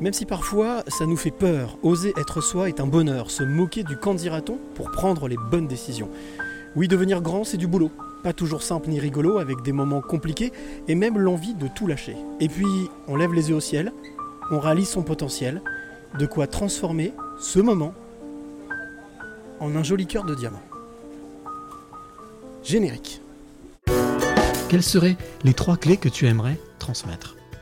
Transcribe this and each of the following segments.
Même si parfois ça nous fait peur, oser être soi est un bonheur, se moquer du quand dira-t-on pour prendre les bonnes décisions. Oui, devenir grand, c'est du boulot. Pas toujours simple ni rigolo, avec des moments compliqués et même l'envie de tout lâcher. Et puis, on lève les yeux au ciel, on réalise son potentiel, de quoi transformer ce moment en un joli cœur de diamant. Générique. Quelles seraient les trois clés que tu aimerais transmettre?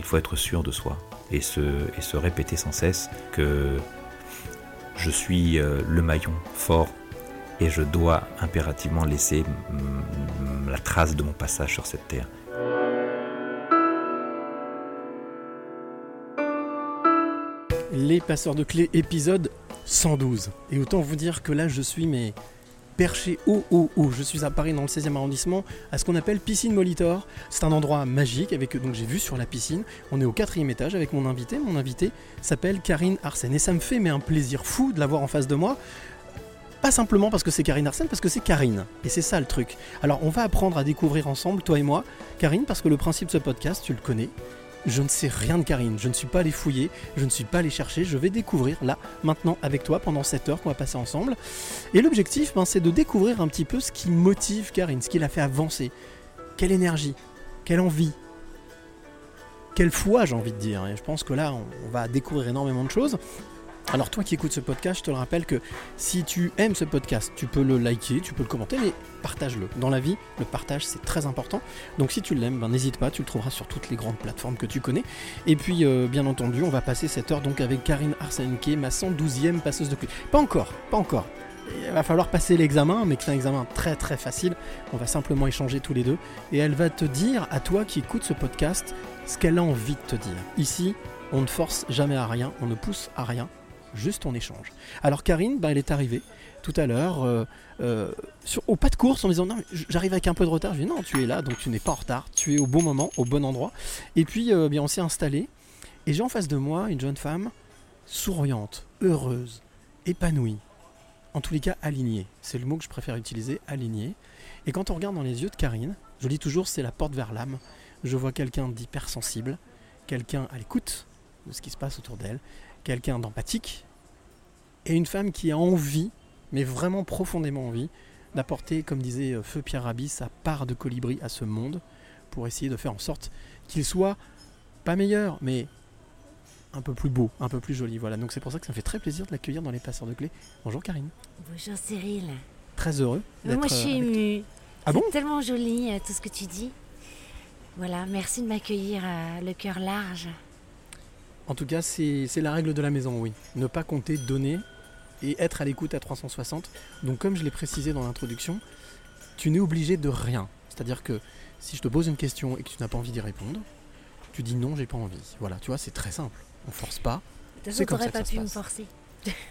Il faut être sûr de soi et se, répéter sans cesse que je suis euh, le maillon fort et je dois impérativement laisser la trace de mon passage sur cette terre. Les passeurs de clés, épisode 112. Et autant vous dire que là, je suis mais perché haut, haut, haut. Je suis à Paris dans le 16e arrondissement, à ce qu'on appelle Piscine Molitor. C'est un endroit magique avec donc j'ai vu sur la piscine. On est au quatrième étage avec mon invité. Mon invité s'appelle Karine Arsène et ça me fait mais un plaisir fou de l'avoir en face de moi. Pas simplement parce que c'est Karine Arsène, parce que c'est Karine. Et c'est ça le truc. Alors on va apprendre à découvrir ensemble, toi et moi, Karine, parce que le principe de ce podcast, tu le connais. Je ne sais rien de Karine, je ne suis pas allé fouiller, je ne suis pas allé chercher, je vais découvrir là, maintenant, avec toi, pendant cette heure qu'on va passer ensemble. Et l'objectif, ben, c'est de découvrir un petit peu ce qui motive Karine, ce qui l'a fait avancer. Quelle énergie, quelle envie, quelle foi, j'ai envie de dire. Et je pense que là, on, on va découvrir énormément de choses. Alors toi qui écoutes ce podcast, je te le rappelle que si tu aimes ce podcast, tu peux le liker, tu peux le commenter, mais partage-le. Dans la vie, le partage c'est très important. Donc si tu l'aimes, ben, n'hésite pas, tu le trouveras sur toutes les grandes plateformes que tu connais. Et puis euh, bien entendu, on va passer cette heure donc avec Karine Arsenke, ma 112e passeuse de clé. Pas encore, pas encore. Il va falloir passer l'examen, mais c'est un examen très très facile. On va simplement échanger tous les deux. Et elle va te dire, à toi qui écoutes ce podcast, ce qu'elle a envie de te dire. Ici, on ne force jamais à rien, on ne pousse à rien, juste on échange. Alors Karine, bah, elle est arrivée tout à l'heure euh, euh, au pas de course en disant non, j'arrive avec un peu de retard. Je dit non, tu es là, donc tu n'es pas en retard, tu es au bon moment, au bon endroit. Et puis euh, bien, on s'est installé et j'ai en face de moi une jeune femme souriante, heureuse, épanouie, en tous les cas alignée. C'est le mot que je préfère utiliser, alignée. Et quand on regarde dans les yeux de Karine, je dis toujours c'est la porte vers l'âme. Je vois quelqu'un d'hypersensible, quelqu'un à l'écoute de ce qui se passe autour d'elle, quelqu'un d'empathique et une femme qui a envie, mais vraiment profondément envie, d'apporter, comme disait euh, Feu Pierre Rabhi, sa part de colibri à ce monde pour essayer de faire en sorte qu'il soit pas meilleur, mais un peu plus beau, un peu plus joli. Voilà, donc c'est pour ça que ça me fait très plaisir de l'accueillir dans les passeurs de clés. Bonjour Karine, Bonjour Cyril. très heureux. Moi je suis euh, toi. émue. Ah bon? tellement joli euh, tout ce que tu dis. Voilà, merci de m'accueillir le cœur large. En tout cas, c'est la règle de la maison, oui. Ne pas compter, donner et être à l'écoute à 360. Donc, comme je l'ai précisé dans l'introduction, tu n'es obligé de rien. C'est-à-dire que si je te pose une question et que tu n'as pas envie d'y répondre, tu dis non, j'ai pas envie. Voilà, tu vois, c'est très simple. On force pas. De toute façon, t'aurais pas ça pu me forcer.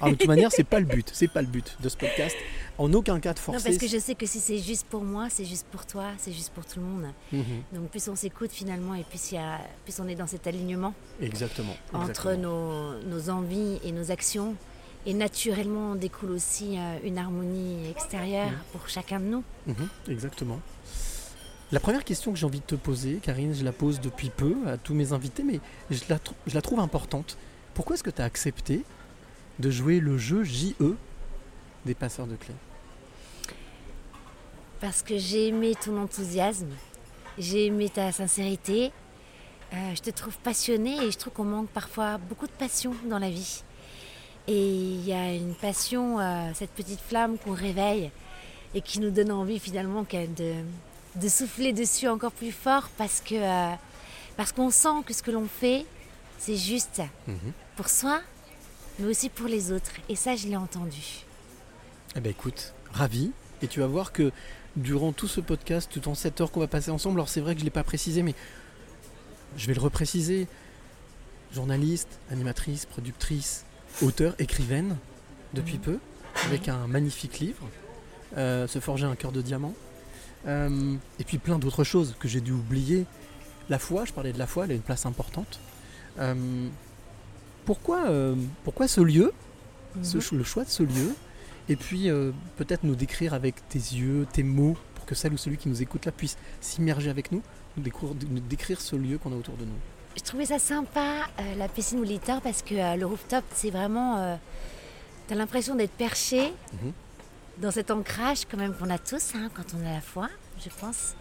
Ah, de toute manière, c'est pas le but. C'est pas le but de ce podcast. En aucun cas de forcer. Non, parce que je sais que si c'est juste pour moi, c'est juste pour toi, c'est juste pour tout le monde. Mhm, Donc plus on s'écoute finalement et plus, il y a, plus on est dans cet alignement Exactement. entre exactement. nos, nos envies et nos actions. Et naturellement, on découle aussi euh, une harmonie extérieure Mhm. pour chacun de nous. Mhm, exactement. La première question que j'ai envie de te poser, Karine, je la pose depuis peu à tous mes invités, mais je la, je la trouve importante. Pourquoi est-ce que tu as accepté de jouer le jeu JE des passeurs de clés Parce que j'ai aimé ton enthousiasme, j'ai aimé ta sincérité. Euh, je te trouve passionnée et je trouve qu'on manque parfois beaucoup de passion dans la vie. Et il y a une passion, euh, cette petite flamme qu'on réveille et qui nous donne envie finalement de, de souffler dessus encore plus fort parce que euh, parce qu'on sent que ce que l'on fait, c'est juste pour soi, mais aussi pour les autres. Et ça, je l'ai entendu. Eh ben écoute, ravi. Et tu vas voir que durant tout ce podcast, tout en cette heure qu'on va passer ensemble, alors c'est vrai que je ne l'ai pas précisé, mais je vais le repréciser. Journaliste, animatrice, productrice, auteur, écrivaine, depuis peu. avec un magnifique livre, euh, Se forger un cœur de diamant, Euh, et puis plein d'autres choses que j'ai dû oublier. La foi, je parlais de la foi, elle a une place importante. Euh, pourquoi, euh, pourquoi ce lieu, ce Mhm. le choix de ce lieu, et puis euh, peut-être nous décrire avec tes yeux, tes mots, pour que celle ou celui qui nous écoute là puisse s'immerger avec nous, nous, décrire ce lieu qu'on a autour de nous. Je trouvais ça sympa, euh, la piscine Molitor, parce que le rooftop, c'est vraiment. T'as l'impression d'être perché Mhm. dans cet ancrage, quand même, qu'on a tous hein, quand on a la foi, je pense.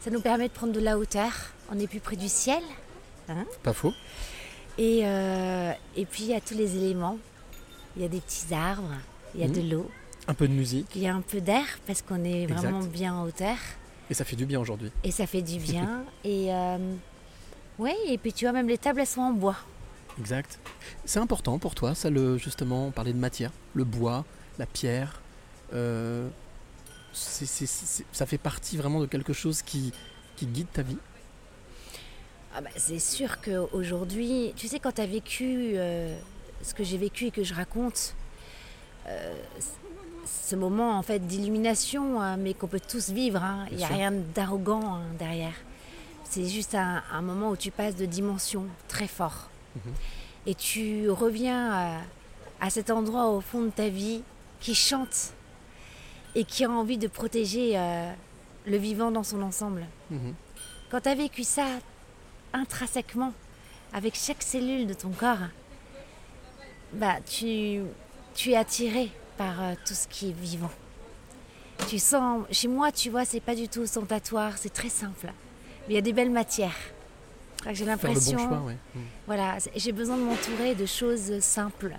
Ça nous permet de prendre de la hauteur. On est plus près du ciel. Pas faux Et, euh, et puis, il y a tous les éléments. Il y a des petits arbres, il y a Mhm. de l'eau, Un peu de musique, il y a un peu d'air, parce qu'on est Exact. vraiment bien en hauteur. et ça fait du bien aujourd'hui. Et ça fait du bien. et. euh, et puis tu vois, même les tables, elles sont en bois. Exact. C'est important pour toi, ça, le, justement, parler de matière, le bois, la pierre. euh, ça fait partie vraiment de quelque chose qui, qui guide ta vie. Ah bah, c'est sûr qu'aujourd'hui, tu sais, quand tu as vécu euh, ce que j'ai vécu et que je raconte, euh, ce moment en fait d'illumination, hein, mais qu'on peut tous vivre, hein, il n'y a sûr. rien d'arrogant hein, derrière. C'est juste un, un moment où tu passes de dimension très fort. Mhm. Et tu reviens à, à cet endroit au fond de ta vie qui chante et qui a envie de protéger euh, le vivant dans son ensemble. Mhm. Quand tu as vécu ça intrinsèquement, avec chaque cellule de ton corps, bah, tu, tu es attiré par euh, tout ce qui est vivant. Tu sens, chez moi, tu vois, c'est pas du tout ostentatoire, c'est très simple. Mais il y a des belles matières. J'ai bon l'impression, ouais. Mhm. voilà, j'ai besoin de m'entourer de choses simples,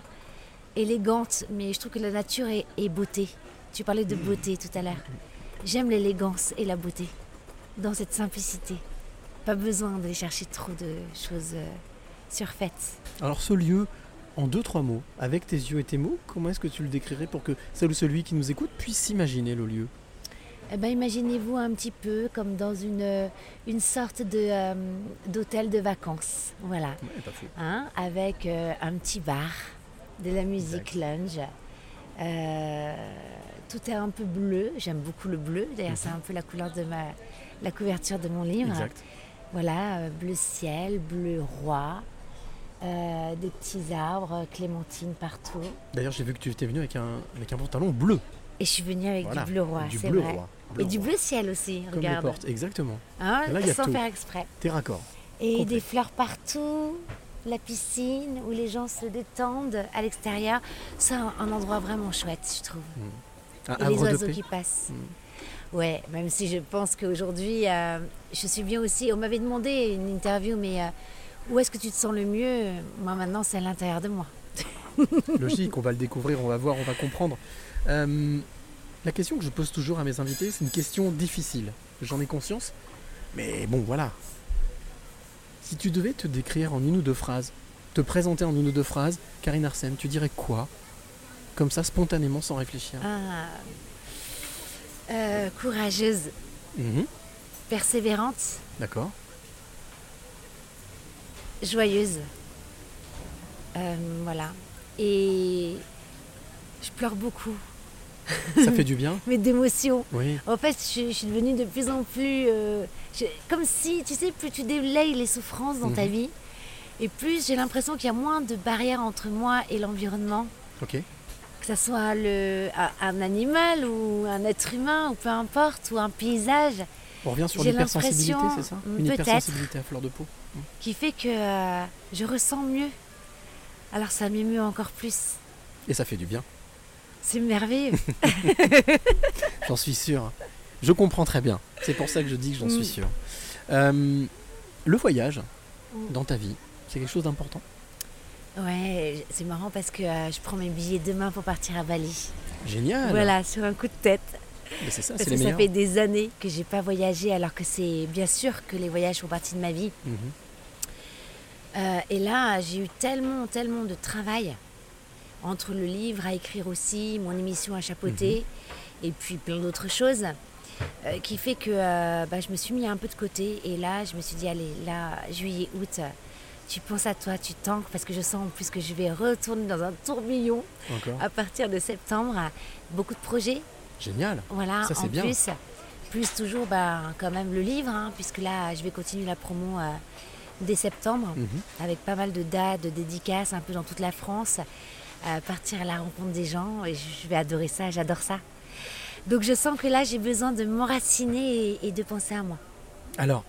élégantes, mais je trouve que la nature est, est beauté. Tu parlais de beauté tout à l'heure. J'aime l'élégance et la beauté dans cette simplicité. Pas besoin d'aller chercher trop de choses euh, surfaites. Alors, ce lieu, en deux, trois mots, avec tes yeux et tes mots, comment est-ce que tu le décrirais pour que celle ou celui qui nous écoute puisse s'imaginer le lieu? Eh ben, imaginez-vous un petit peu comme dans une, euh, une sorte de, euh, d'hôtel de vacances. Voilà. Ouais, pas fou. hein, avec euh, un petit bar, de la musique lounge. Euh, tout est un peu bleu, j'aime beaucoup le bleu, d'ailleurs c'est un peu la couleur de ma, la couverture de mon livre. Exact. Voilà, euh, bleu ciel, bleu roi, euh, des petits arbres, clémentines partout. D'ailleurs, j'ai vu que tu étais venu avec un, avec un pantalon bleu. Et je suis venue avec Voilà, du bleu roi, c'est bleu vrai. roi. Et du roi. bleu ciel aussi, Comme les regarde. portes, exactement. Hein, Et là, y a sans tout. faire exprès. T'es raccord. Et des fleurs partout, la piscine où les gens se détendent à l'extérieur. C'est un, un endroit vraiment chouette, je trouve. Un Et les oiseaux qui passent. Mm. Ouais, même si je pense qu'aujourd'hui, euh, je suis bien aussi. On m'avait demandé une interview, mais euh, où est-ce que tu te sens le mieux? Moi, maintenant, c'est à l'intérieur de moi. Logique, on va le découvrir, on va voir, on va comprendre. Euh, la question que je pose toujours à mes invités, c'est une question difficile. J'en ai conscience. Mais bon, voilà. Si tu devais te décrire en une ou deux phrases, te présenter en une ou deux phrases, Karine Arsène, tu dirais quoi? Comme ça, spontanément, sans réfléchir. Ah, euh, courageuse, Mhm, persévérante, D'accord. joyeuse. Euh, voilà. Et je pleure beaucoup, Ça fait du bien mais d'émotion. Oui. En fait, je, je suis devenue de plus en plus. euh, je- comme si, tu sais, plus tu délayes les souffrances dans ta Mhm. vie, et plus j'ai l'impression qu'il y a moins de barrières entre moi et l'environnement. Ok. Que ce soit le, un animal ou un être humain, ou peu importe, ou un paysage, On revient sur l'hypersensibilité, c'est ça Mm, Une hypersensibilité à fleur de peau. qui fait que euh, je ressens mieux. Alors ça m'émeut encore plus. Et ça fait du bien. C'est merveilleux. J'en suis sûr. Je comprends très bien. C'est pour ça que je dis que j'en suis Mm. sûr. Euh, le voyage Mm. dans ta vie, c'est quelque chose d'important? Ouais, c'est marrant parce que euh, je prends mes billets demain pour partir à Bali. Génial Voilà, sur un coup de tête. Mais ça, Parce que ça fait des années que j'ai pas voyagé, alors que c'est bien sûr que les voyages font partie de ma vie. Mhm. Euh, et là, j'ai eu tellement, tellement de travail entre le livre à écrire aussi, mon émission à chapeauter, et puis plein d'autres choses, euh, qui fait que euh, bah, je me suis mis un peu de côté. Et là, je me suis dit, allez, là, juillet, août, tu penses à toi, tu tankes parce que je sens en plus que je vais retourner dans un tourbillon Encore. à partir de septembre. Beaucoup de projets, Génial. voilà, Ça, c'est en bien. plus. Plus toujours, ben, quand même le livre, hein, puisque là, je vais continuer la promo euh, dès septembre, Mhm. avec pas mal de dates, de dédicaces un peu dans toute la France, euh, partir à la rencontre des gens, et je vais adorer ça, j'adore ça. Donc je sens que là, j'ai besoin de m'enraciner et, et de penser à moi. Alors,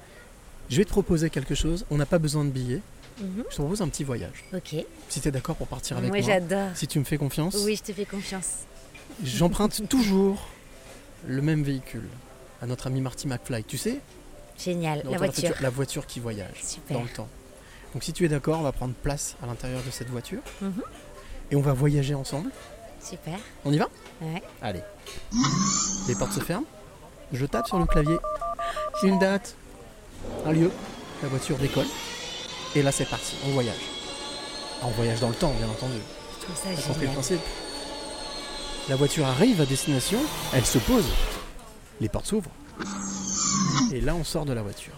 je vais te proposer quelque chose. On n'a pas besoin de billets. Mhm. Je te propose un petit voyage. Ok, Si tu es d'accord pour partir avec moi moi. j'adore. Si tu me fais confiance. Oui, je te fais confiance. J'emprunte toujours le même véhicule à notre ami Marty McFly. Tu sais Génial, la voiture. La voiture qui voyage Super. dans le temps. Donc si tu es d'accord, on va prendre place à l'intérieur de cette voiture. Mhm. Et on va voyager ensemble. Super. On y va? Ouais. Allez. Les portes se ferment. Je tape sur le clavier. Une date. Un lieu. La voiture décolle. Et là c'est parti. On voyage. Ah, on voyage dans le temps, bien entendu. Je trouve ça compris le génial. principe? La voiture arrive à destination, elle se pose, les portes s'ouvrent, et là on sort de la voiture.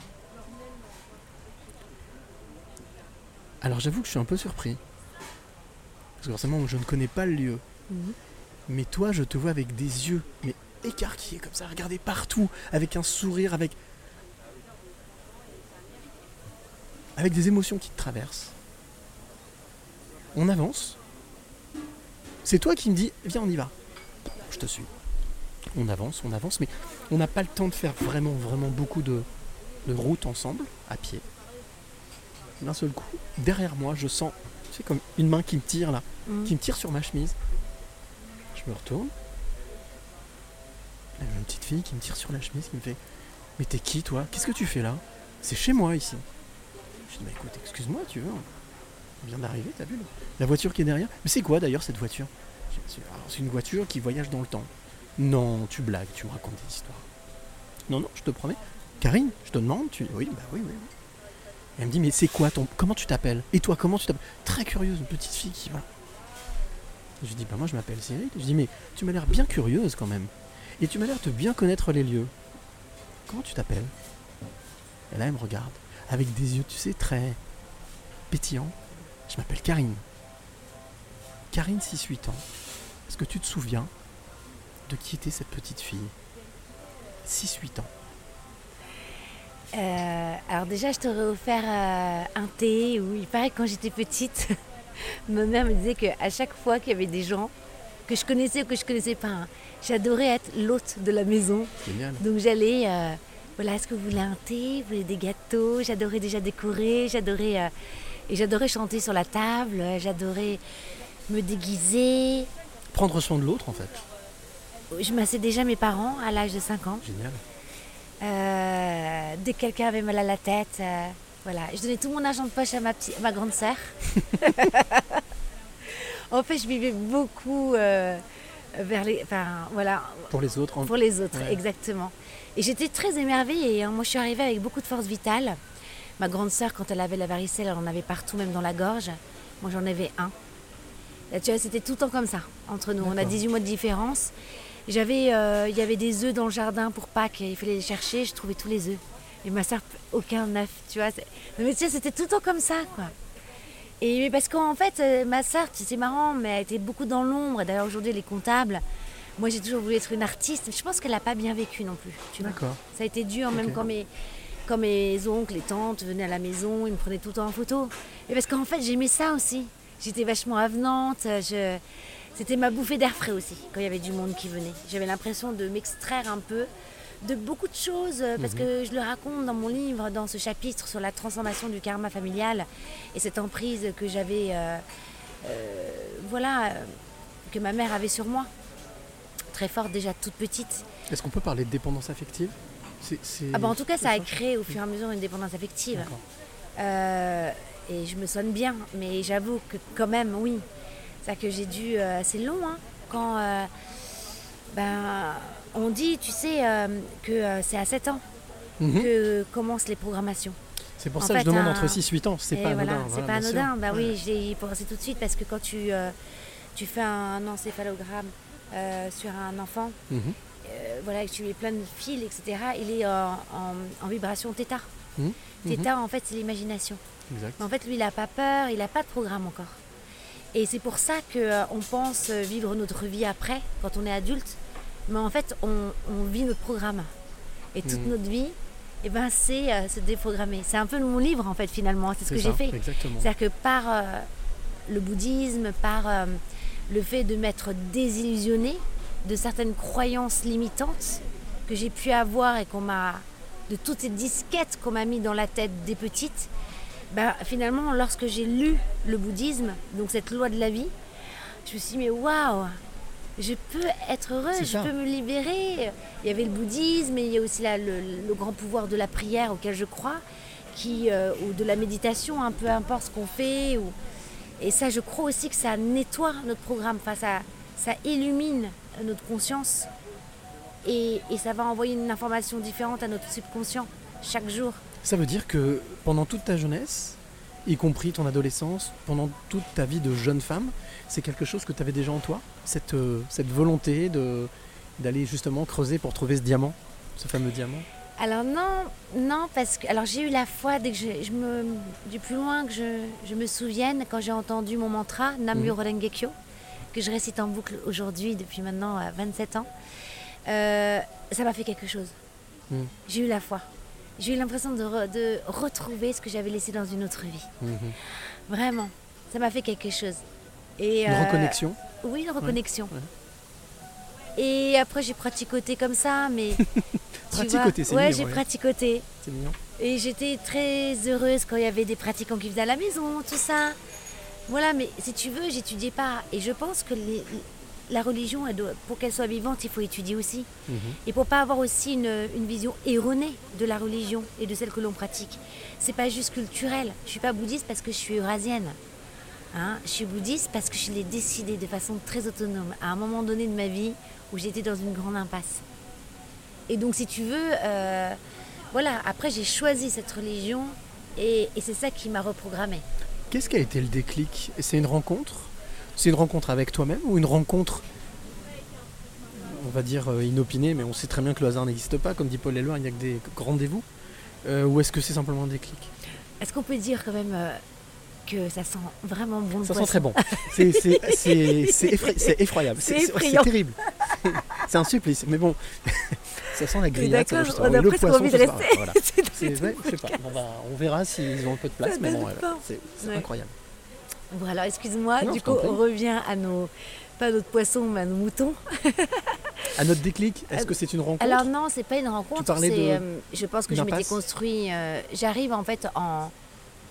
Alors j'avoue que je suis un peu surpris, parce que forcément je ne connais pas le lieu, Mhm. mais toi je te vois avec des yeux, mais écarquillés comme ça, regarder partout, avec un sourire, avec... avec des émotions qui te traversent. On avance, c'est toi qui me dis, viens, on y va. Je te suis. On avance, on avance, mais on n'a pas le temps de faire vraiment, vraiment beaucoup de, de route ensemble, à pied. D'un seul coup, derrière moi, je sens, c'est comme une main qui me tire là, Mhm. qui me tire sur ma chemise. Je me retourne. Il y a une petite fille qui me tire sur la chemise, qui me fait Mais t'es qui toi? Qu'est-ce que tu fais là? C'est chez moi ici. Je dis Bah écoute, excuse-moi, tu veux. Vient d'arriver, t'as vu là la voiture qui est derrière Mais c'est quoi d'ailleurs cette voiture? C'est une voiture qui voyage dans le temps. Non, tu blagues, tu me racontes des histoires. Non, non, je te promets. Karine, je te demande, tu Oui, bah oui, oui, elle me dit, mais c'est quoi ton. Comment tu t'appelles? Et toi, comment tu t'appelles? Très curieuse, une petite fille qui va. Je lui dis, bah moi je m'appelle Cyril. Je dis, mais tu m'as l'air bien curieuse quand même. Et tu m'as l'air de bien connaître les lieux. Comment tu t'appelles? Et là, elle me regarde, avec des yeux, tu sais, très pétillants. Je m'appelle Karine. Karine, 6-8 ans. Est-ce que tu te souviens de qui était cette petite fille? 6-8 ans. Euh, alors déjà, je t'aurais offert euh, un thé. Où il paraît que quand j'étais petite, ma mère me disait qu'à chaque fois qu'il y avait des gens que je connaissais ou que je connaissais pas, hein, j'adorais être l'hôte de la maison. Génial. Donc j'allais, euh, voilà, est-ce que vous voulez un thé, vous voulez des gâteaux? J'adorais déjà décorer, j'adorais et j'adorais chanter sur la table, j'adorais me déguiser. Prendre soin de l'autre en fait. Je massais déjà mes parents à l'âge de 5 ans. Génial. Euh, dès que quelqu'un avait mal à la tête, euh, voilà. Je donnais tout mon argent de poche à ma, petite- à ma grande sœur. en fait, je vivais beaucoup euh, vers les, enfin voilà, Pour les autres, en- pour les autres, Ouais. exactement. Et j'étais très émerveillée. Et, hein, moi, je suis arrivée avec beaucoup de force vitale. Ma grande sœur, quand elle avait la varicelle, elle en avait partout, même dans la gorge. Moi, j'en avais un. Tu vois, c'était tout le temps comme ça entre nous. On a D'accord. 18 mois de différence. J'avais, euh, il y avait des œufs dans le jardin pour Pâques. Il fallait les chercher. Je trouvais tous les œufs. Et ma sœur, aucun œuf. Tu vois. Mais tu sais, c'était tout le temps comme ça, quoi. Et mais parce qu'en fait, euh, ma sœur, c'est marrant, mais elle était beaucoup dans l'ombre. D'ailleurs, aujourd'hui, elle est comptable. Moi, j'ai toujours voulu être une artiste. Je pense qu'elle n'a pas bien vécu non plus. Tu vois. D'accord. Ça a été dur, même Ok. quand mes, quand mes oncles et tantes venaient à la maison, ils me prenaient tout le temps en photo. Et parce qu'en fait, j'aimais ça aussi. J'étais vachement avenante. Je... C'était ma bouffée d'air frais aussi, quand il y avait du monde qui venait. J'avais l'impression de m'extraire un peu de beaucoup de choses, euh, parce que je le raconte dans mon livre, dans ce chapitre sur la transformation du karma familial et cette emprise que j'avais, euh, euh, voilà, que ma mère avait sur moi. Très forte déjà toute petite. Est-ce qu'on peut parler de dépendance affective? Ah bah en tout cas, ça a créé au fur et à mesure une dépendance affective. Euh, et je me sonne bien, mais j'avoue que quand même, oui. C'est que j'ai dû. euh, c'est long, hein, quand. euh, ben, on dit, tu sais, que c'est à 7 ans Mhm. que commencent les programmations. C'est pour en ça que je demande un- entre 6 et 8 ans. C'est pas voilà, anodin. C'est voilà, pas anodin. Bah Ouais. oui, j'ai pensé tout de suite parce que quand tu, tu fais un encéphalogramme sur un enfant, Mhm. Euh, voilà, que tu mets plein de fils, etc., il est en, en- en vibration θ. Mhm. Θ, en fait, c'est l'imagination. En fait, lui, il n'a pas peur, il n'a pas de programme encore. Et c'est pour ça qu'on pense vivre notre vie après, quand on est adulte. Mais en fait, on, on vit notre programme. Et toute Mhm. notre vie, eh ben, c'est euh, se déprogrammer. C'est un peu mon livre, en fait, finalement. C'est ce que j'ai fait. C'est-à-dire que par euh, le bouddhisme, par euh, le fait de m'être désillusionnée de certaines croyances limitantes que j'ai pu avoir et qu'on m'a de toutes ces disquettes qu'on m'a mis dans la tête des petites, ben, finalement, lorsque j'ai lu le bouddhisme, donc cette loi de la vie, je me suis dit, mais waouh, je peux être heureuse, je ça. peux me libérer. Il y avait le bouddhisme, et il y a aussi là, le, le grand pouvoir de la prière auquel je crois, qui, euh, ou de la méditation, un peu importe ce qu'on fait. Ou... Et ça, je crois aussi que ça nettoie notre programme, enfin, ça, ça illumine notre conscience et, et ça va envoyer une information différente à notre subconscient chaque jour. Ça veut dire que pendant toute ta jeunesse, y compris ton adolescence, pendant toute ta vie de jeune femme, c'est quelque chose que tu avais déjà en toi cette, euh, cette volonté de, d'aller justement creuser pour trouver ce diamant, ce fameux diamant? Alors non, non, parce que alors j'ai eu la foi dès que je, je me du plus loin que je, je me souvienne quand j'ai entendu mon mantra Namyo Mhm. Renge Kyo que je récite en boucle aujourd'hui depuis maintenant euh, 27 ans. euh, ça m'a fait quelque chose. Mhm. J'ai eu la foi. J'ai eu l'impression de, re- de retrouver ce que j'avais laissé dans une autre vie. Vraiment, ça m'a fait quelque chose. Et, Une euh, reconnexion Oui, une reconnexion. ouais. Et après, j'ai praticoté comme ça, mais. Praticoté, c'est Ouais, j'ai ouais. praticoté. C'est mignon. Et j'étais très heureuse quand il y avait des pratiquants qui faisaient à la maison, tout ça. Voilà, mais si tu veux, j'étudiais pas. Et je pense que les- la religion, elle doit- pour qu'elle soit vivante, il faut étudier aussi. Mhm. Et pour pas avoir aussi une, une vision erronée de la religion et de celle que l'on pratique. C'est pas juste culturel. Je suis pas bouddhiste parce que je suis eurasienne. Hein, je suis bouddhiste parce que je l'ai décidé de façon très autonome à un moment donné de ma vie où j'étais dans une grande impasse. Et donc, si tu veux, euh, voilà, après j'ai choisi cette religion et, et c'est ça qui m'a reprogrammée. Qu'est-ce qui a été le déclic? C'est une rencontre? C'est une rencontre avec toi-même ou une rencontre, on va dire, euh, inopinée, mais on sait très bien que le hasard n'existe pas, comme dit Paul Éluard, il n'y a que des rendez-vous Euh, Ou est-ce que c'est simplement un déclic? Est-ce qu'on peut dire quand même euh, que ça sent vraiment bon le Ça sent très bon. C'est- effroyable. C'est terrible. C'est un supplice. Mais bon, ça sent la grillade. d'accord, on a presque poisson, envie de rester. voilà. C'est C'est ouais, je sais pas. On, verra s'ils ont un peu de place, Ça mais bon, c'est Ouais. incroyable. Bon, alors excuse-moi, du coup, on revient à nos. Pas notre poisson, mais à nos moutons. À notre déclic, est-ce que c'est une rencontre Alors non, c'est pas une rencontre. Tu parlais de- euh, je pense que je m'étais construit. euh, J'arrive en fait en.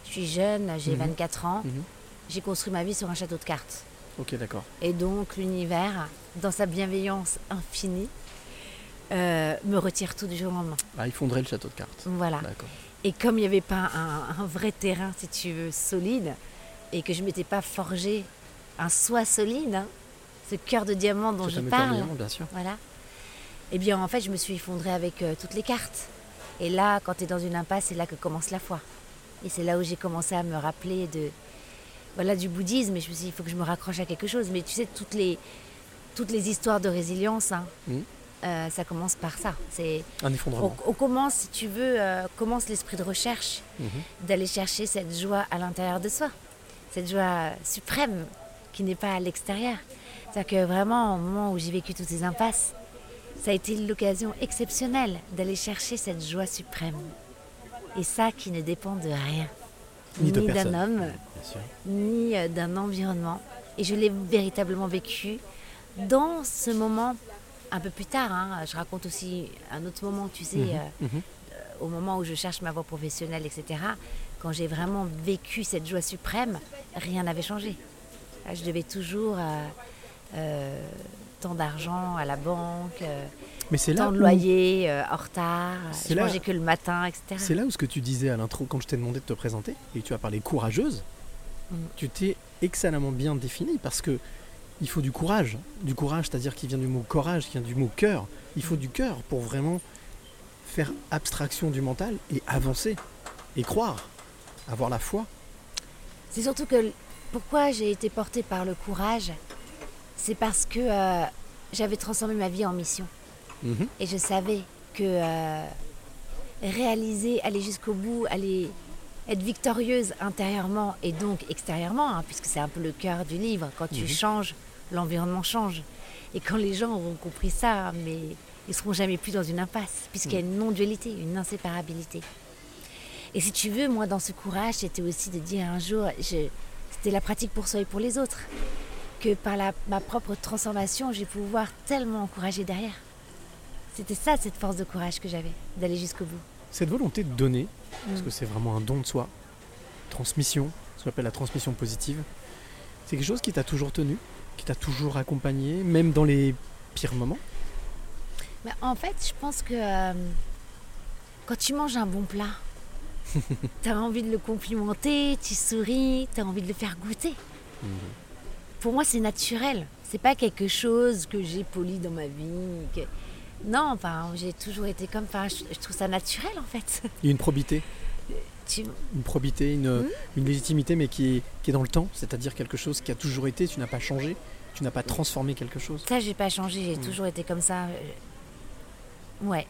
Je suis jeune, j'ai Mhm. 24 ans. Mhm. J'ai construit ma vie sur un château de cartes. Ok, d'accord. Et donc l'univers, dans sa bienveillance infinie, euh, me retire tout du jour au lendemain. Ah, il fondrait le château de cartes. Voilà. Et comme il n'y avait pas un, un vrai terrain, si tu veux, solide, et que je ne m'étais pas forgé un soi solide, hein, ce cœur de diamant dont je parle, bien sûr. voilà, eh bien en fait je me suis effondrée avec euh, toutes les cartes. Et là, quand tu es dans une impasse, c'est là que commence la foi. Et c'est là où j'ai commencé à me rappeler de, voilà, du bouddhisme. Et je me suis dit, il faut que je me raccroche à quelque chose. Mais tu sais, toutes les, toutes les histoires de résilience, hein, Mhm. Euh, ça commence par ça. C'est Un on, effondrement. on commence, si tu veux, euh, commence l'esprit de recherche, Mhm. d'aller chercher cette joie à l'intérieur de soi, cette joie suprême qui n'est pas à l'extérieur. C'est-à-dire que vraiment, au moment où j'ai vécu toutes ces impasses, ça a été l'occasion exceptionnelle d'aller chercher cette joie suprême. Et ça qui ne dépend de rien, Ni de d'un homme, ni euh, d'un environnement. Et je l'ai véritablement vécu dans ce moment un peu plus tard. hein. Je raconte aussi un autre moment, tu sais, Mhm, euh, mhm. au moment où je cherche ma voie professionnelle, etc. Quand j'ai vraiment vécu cette joie suprême, rien n'avait changé. Ah, Je devais toujours euh, euh, tant d'argent à la banque, euh, Mais c'est là, tant de où, loyer euh, en retard. Je là- mangeais que le matin, etc. c'est là où ce que tu disais à l'intro, quand je t'ai demandé de te présenter, et tu as parlé courageuse, Mm. tu t'es excellemment bien définie parce que il faut du courage. Du courage, c'est-à-dire qui vient du mot courage, qui vient du mot cœur. Il faut du cœur pour vraiment faire abstraction du mental et avancer. Et croire. Avoir la foi. C'est surtout que pourquoi j'ai été portée par le courage, c'est parce que euh, j'avais transformé ma vie en mission. Mhm. Et je savais que euh, réaliser, aller jusqu'au bout, aller être victorieuse intérieurement et donc extérieurement, hein, puisque c'est un peu le cœur du livre. Quand tu Mhm. changes, l'environnement change. Et quand les gens auront compris ça, mais ils seront jamais plus dans une impasse, puisqu'il y a une non-dualité, une inséparabilité. Et si tu veux, moi, dans ce courage, c'était aussi de dire un jour, je- c'était la pratique pour soi et pour les autres, que par la- ma propre transformation, je vais pouvoir tellement encourager derrière. C'était ça, cette force de courage que j'avais, d'aller jusqu'au bout. Cette volonté de donner, parce Mm. que c'est vraiment un don de soi, transmission, ce qu'on appelle la transmission positive, c'est quelque chose qui t'a toujours tenu, qui t'a toujours accompagné, même dans les pires moments. En fait, je pense que euh, quand tu manges un bon plat, tu as envie de le complimenter, tu souris, tu as envie de le faire goûter. Pour moi, c'est naturel. C'est pas quelque chose que j'ai poli dans ma vie. que- Non, enfin, j'ai toujours été comme ça. Je, je trouve ça naturel en fait. Il y a une probité, une probité, une, Mhm. une légitimité, mais qui est, qui est dans le temps, c'est-à-dire quelque chose qui a toujours été, tu n'as pas changé, tu n'as pas transformé quelque chose. Ça, j'ai pas changé, j'ai Mm. toujours été comme ça. Euh, Ouais.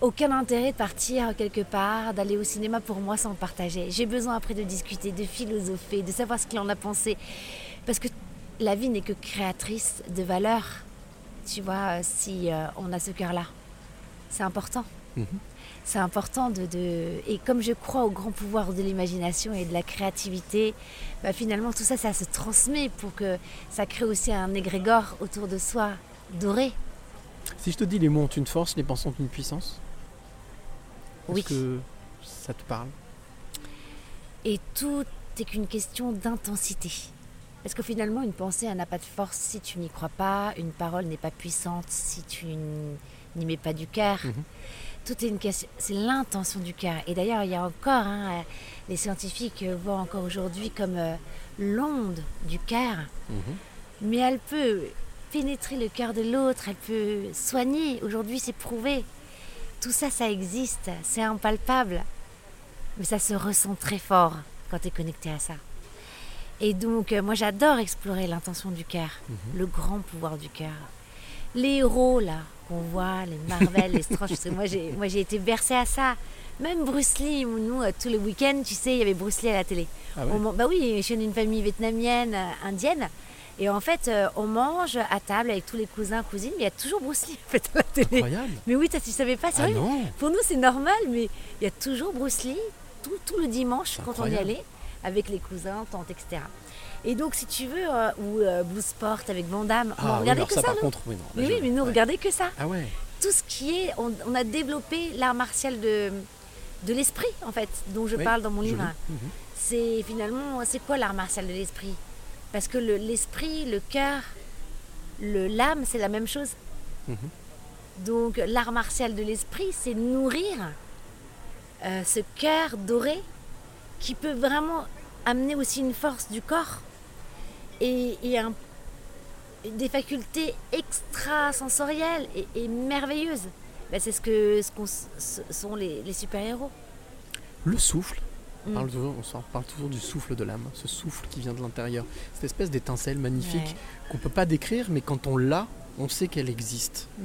Aucun intérêt de partir quelque part, d'aller au cinéma pour moi sans le partager. J'ai besoin après de discuter, de philosopher, de savoir ce qu'il en a pensé. Parce que la vie n'est que créatrice de valeurs, tu vois, euh, si euh, on a ce cœur-là. C'est important. Mhm. C'est important de, de- Et comme je crois au grand pouvoir de l'imagination et de la créativité, bah, finalement tout ça, ça se transmet pour que ça crée aussi un égrégore autour de soi doré. Si je te dis les mots ont une force, les pensées ont une puissance, Oui. est-ce que ça te parle? Et tout est qu'une question d'intensité. Parce que finalement, une pensée, elle n'a pas de force si tu n'y crois pas. Une parole n'est pas puissante si tu n'y mets pas du cœur. Mhm. Tout est une question, c'est l'intention du cœur. Et d'ailleurs, il y a encore, hein, euh, les scientifiques voient encore aujourd'hui comme euh, l'onde du cœur. Mais elle peut pénétrer le cœur de l'autre, elle peut soigner. Aujourd'hui, c'est prouvé. Tout ça, ça existe, c'est impalpable. Mais ça se ressent très fort quand tu es connecté à ça. Et donc, euh, moi, j'adore explorer l'intention du cœur, le grand pouvoir du cœur. Les héros, là, qu'on voit, les Marvel, les Strange, parce que moi, j'ai, moi, j'ai été bercée à ça. Même Bruce Lee, nous, euh, tous les week-ends, tu sais, il y avait Bruce Lee à la télé. Ah ouais On man- bah oui, je suis d'une famille vietnamienne, euh, indienne. Et en fait, euh, on mange à table avec tous les cousins, cousines, mais il y a toujours Bruce Lee en fait, à la télé. Incroyable Mais oui, tu savais pas, c'est Ah vrai. non Pour nous, c'est normal, mais il y a toujours Bruce Lee, tout, tout le dimanche, quand on y allait, avec les cousins, tantes, etc. Et donc, si tu veux, euh, ou euh, Blue Sport avec Van Damme, Ah on oui, regardait que ça, ça, par contre, oui, non. Mais oui, mais nous, ouais. regardez que ça. Ah ouais Tout ce qui est, on, on a développé l'art martial de, de l'esprit, en fait, dont je Oui, parle dans mon livre. Mhm. C'est finalement, c'est quoi l'art martial de l'esprit? Parce que le- l'esprit, le, cœur, le l'âme, c'est la même chose. Mhm. Donc l'art martial de l'esprit, c'est nourrir euh, ce cœur doré qui peut vraiment amener aussi une force du corps et, et un- des facultés extrasensorielles et, et merveilleuses. Ben, c'est ce que ce, ce sont les, les super-héros. Le souffle, on Mm. parle toujours- on s'en parle toujours du souffle de l'âme, ce souffle qui vient de l'intérieur, cette espèce d'étincelle magnifique Ouais. qu'on peut pas décrire, mais quand on l'a, on sait qu'elle existe. Mm.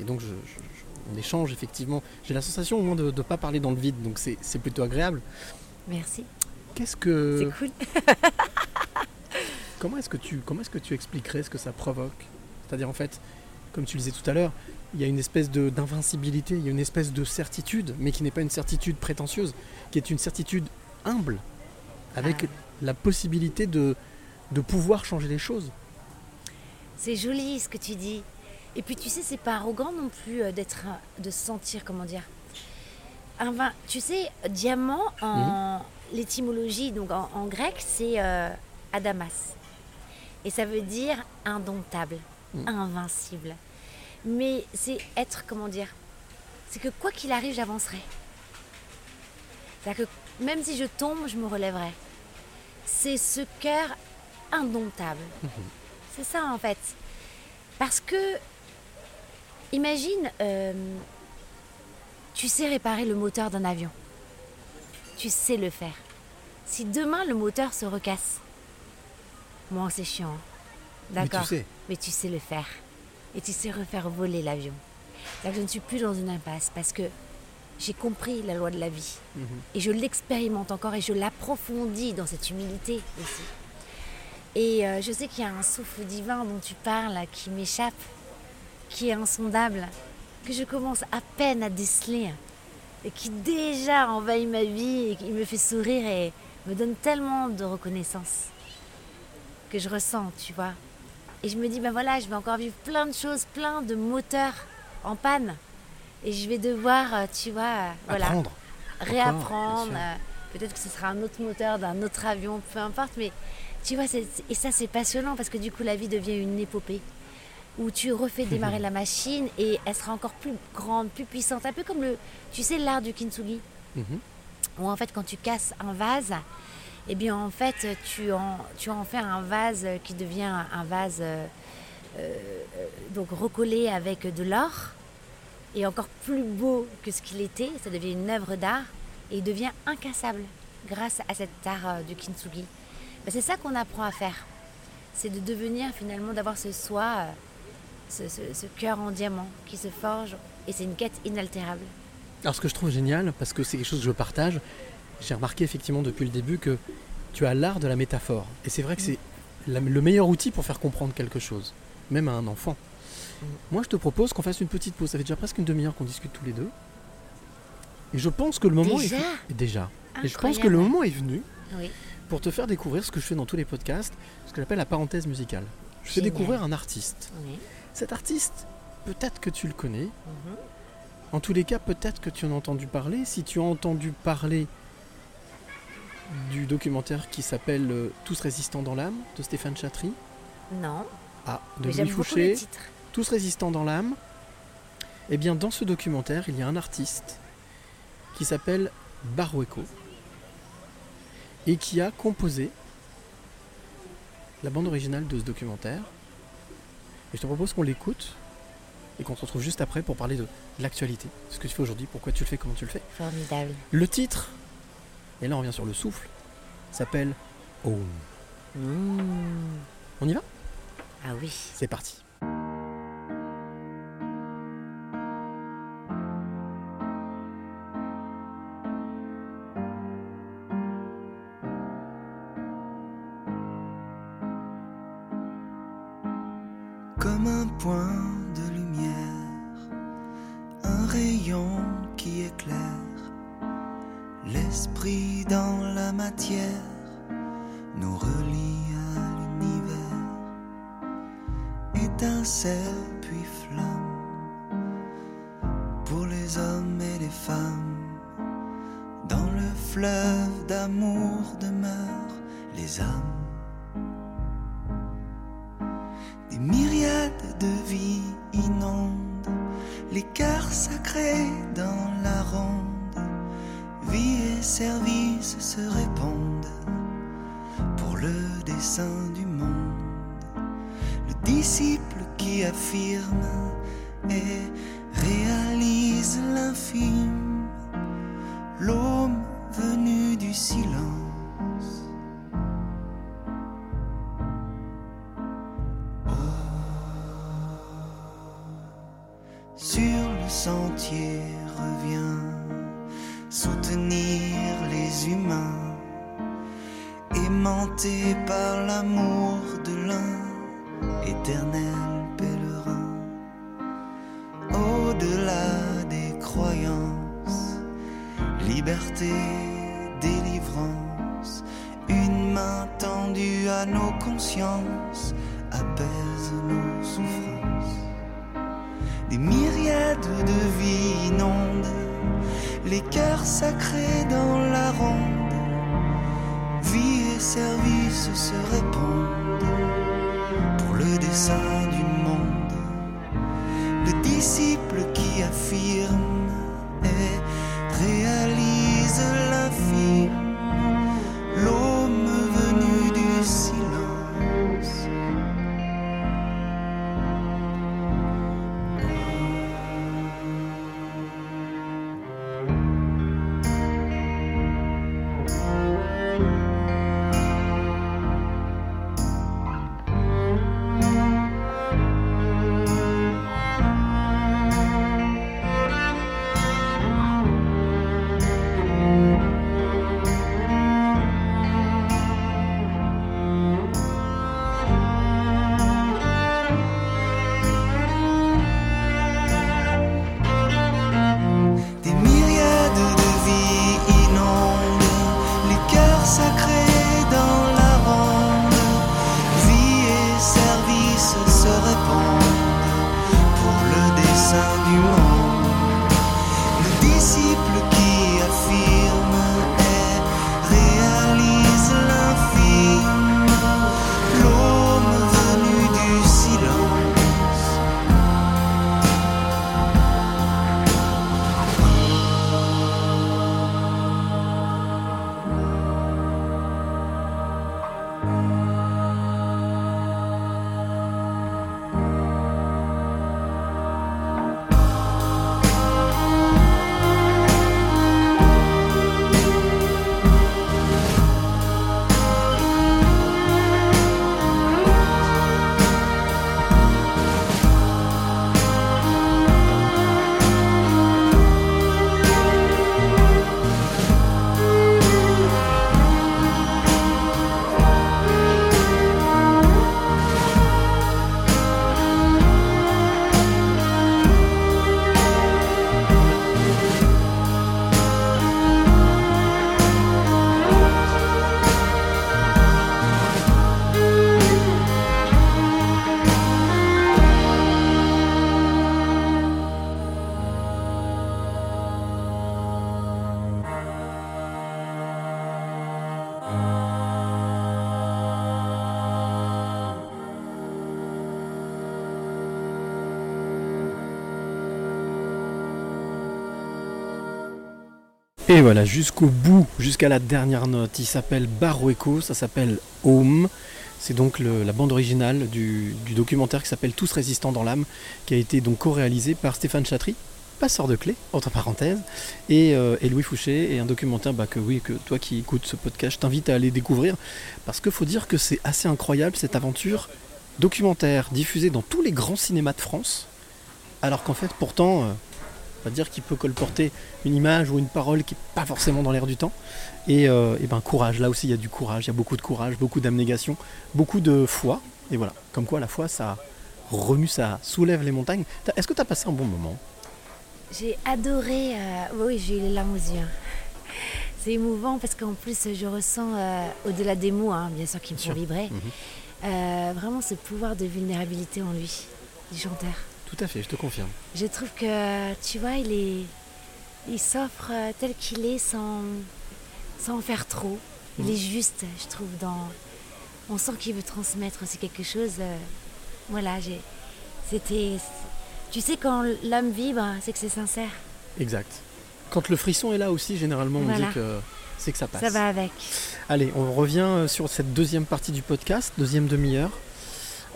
Et donc, je, je- je- on échange effectivement. J'ai la sensation au moins de ne pas parler dans le vide, donc c'est plutôt agréable. Merci, Qu'est-ce que, c'est cool. comment est-ce que tu, comment est-ce que tu expliquerais ce que ça provoque? C'est-à-dire en fait, comme tu le disais tout à l'heure, il y a une espèce d'invincibilité, il y a une espèce de certitude, mais qui n'est pas une certitude prétentieuse, qui est une certitude humble, avec Ah. la possibilité de, de pouvoir changer les choses. C'est joli ce que tu dis. Et puis tu sais, c'est pas arrogant non plus euh, d'être, un- de se sentir, comment dire. Un vin, tu sais, diamant en l'étymologie, donc en, en grec, c'est euh, adamas. Et ça veut dire indomptable, Mhm. invincible. Mais c'est être, comment dire, c'est que quoi qu'il arrive, j'avancerai. C'est-à-dire que même si je tombe, je me relèverai. C'est ce cœur indomptable. C'est ça en fait. Parce que, imagine, euh, tu sais réparer le moteur d'un avion. Tu sais le faire. Si demain le moteur se recasse, bon c'est chiant. hein. Mais D'accord. tu sais, Mais tu sais le faire. Et tu sais refaire voler l'avion. Que je ne suis plus dans une impasse parce que j'ai compris la loi de la vie. Mhm. Et je l'expérimente encore et je l'approfondis dans cette humilité aussi. Et euh, je sais qu'il y a un souffle divin dont tu parles qui m'échappe, qui est insondable, que je commence à peine à déceler et qui déjà envahit ma vie et qui me fait sourire et me donne tellement de reconnaissance que je ressens, tu vois. Et je me dis, ben voilà, je vais encore vivre plein de choses, plein de moteurs en panne. Et je vais devoir, euh, tu vois, euh, voilà, Apprendre. réapprendre. euh, Peut-être que ce sera un autre moteur d'un autre avion, peu importe. Mais tu vois, et ça c'est passionnant parce que du coup la vie devient une épopée où tu refais démarrer la machine et elle sera encore plus grande, plus puissante. Un peu comme le, tu sais, l'art du kintsugi Mhm. où en fait quand tu casses un vase, eh bien en fait tu en, tu en fais un vase qui devient un vase euh, euh, donc recollé avec de l'or et encore plus beau que ce qu'il était, ça devient une œuvre d'art et il devient incassable grâce à cet art euh, du kintsugi. Ben, c'est ça qu'on apprend à faire, c'est de devenir finalement, d'avoir ce soi, euh, ce, ce- ce cœur en diamant qui se forge et c'est une quête inaltérable. Alors ce que je trouve génial, parce que c'est quelque chose que je partage, j'ai remarqué effectivement depuis le début que tu as l'art de la métaphore. Et c'est vrai que c'est la- le meilleur outil pour faire comprendre quelque chose, même à un enfant. Moi je te propose qu'on fasse une petite pause. Ça fait déjà presque une demi-heure qu'on discute tous les deux. Et je pense que le moment Déjà est venu. Déjà. Et je pense que le moment est venu Oui. pour te faire découvrir ce que je fais dans tous les podcasts, ce que j'appelle la parenthèse musicale. Je fais découvrir un artiste. Oui. Cet artiste, peut-être que tu le connais. Mhm. En tous les cas, peut-être que tu en as entendu parler. Si tu as entendu parler du documentaire qui s'appelle euh, Tous résistants dans l'âme de Stéphane Chatry, Non, ah, de mais Louis Fouché. Tous résistants dans l'âme, eh bien dans ce documentaire, il y a un artiste qui s'appelle Barueco et qui a composé la bande originale de ce documentaire. Et je te propose qu'on l'écoute et qu'on se retrouve juste après pour parler de l'actualité, ce que tu fais aujourd'hui, pourquoi tu le fais, comment tu le fais. Formidable. Le titre, et là on revient sur le souffle, s'appelle Home. Mmh. On y va? Ah oui. C'est parti. Le disciple qui affirme et réalise Et voilà, jusqu'au bout, jusqu'à la dernière note. Il s'appelle Barueco, ça s'appelle Home. C'est donc la bande originale du, documentaire qui s'appelle Tous résistants dans l'âme, qui a été donc co-réalisé par Stéphane Chatry, passeur de clés, entre parenthèses, et, euh, et Louis Fouché, et un documentaire bah, que oui, que toi qui écoutes ce podcast, je t'invite à aller découvrir, parce qu'il faut dire que c'est assez incroyable cette aventure documentaire diffusée dans tous les grands cinémas de France, alors qu'en fait pourtant, euh, on va dire qu'il peut colporter une image ou une parole qui n'est pas forcément dans l'air du temps. Et, euh, et ben courage, là aussi il y a du courage, il y a beaucoup de courage, beaucoup d'abnégation, beaucoup de foi. Et voilà, comme quoi la foi ça remue, ça soulève les montagnes. Est-ce que tu as passé un bon moment? J'ai adoré. euh, oui, j'ai eu les larmes aux yeux. C'est émouvant parce qu'en plus, je ressens, euh, au-delà des mots, hein, bien sûr, qui me font vibrer, Mhm. vraiment ce pouvoir de vulnérabilité en lui, du chanteur. Tout à fait, je te confirme. Je trouve que, tu vois, il est. Il s'offre tel qu'il est sans, sans en faire trop. Il Mhm. est juste, je trouve, dans. On sent qu'il veut transmettre aussi quelque chose. euh, voilà, j'ai. C'était. Tu sais, quand l'âme vibre, c'est que c'est sincère. Exact. Quand le frisson est là aussi, généralement on Voilà. dit que c'est que ça passe. Ça va avec. Allez, on revient euh, sur cette deuxième partie du podcast, deuxième demi-heure,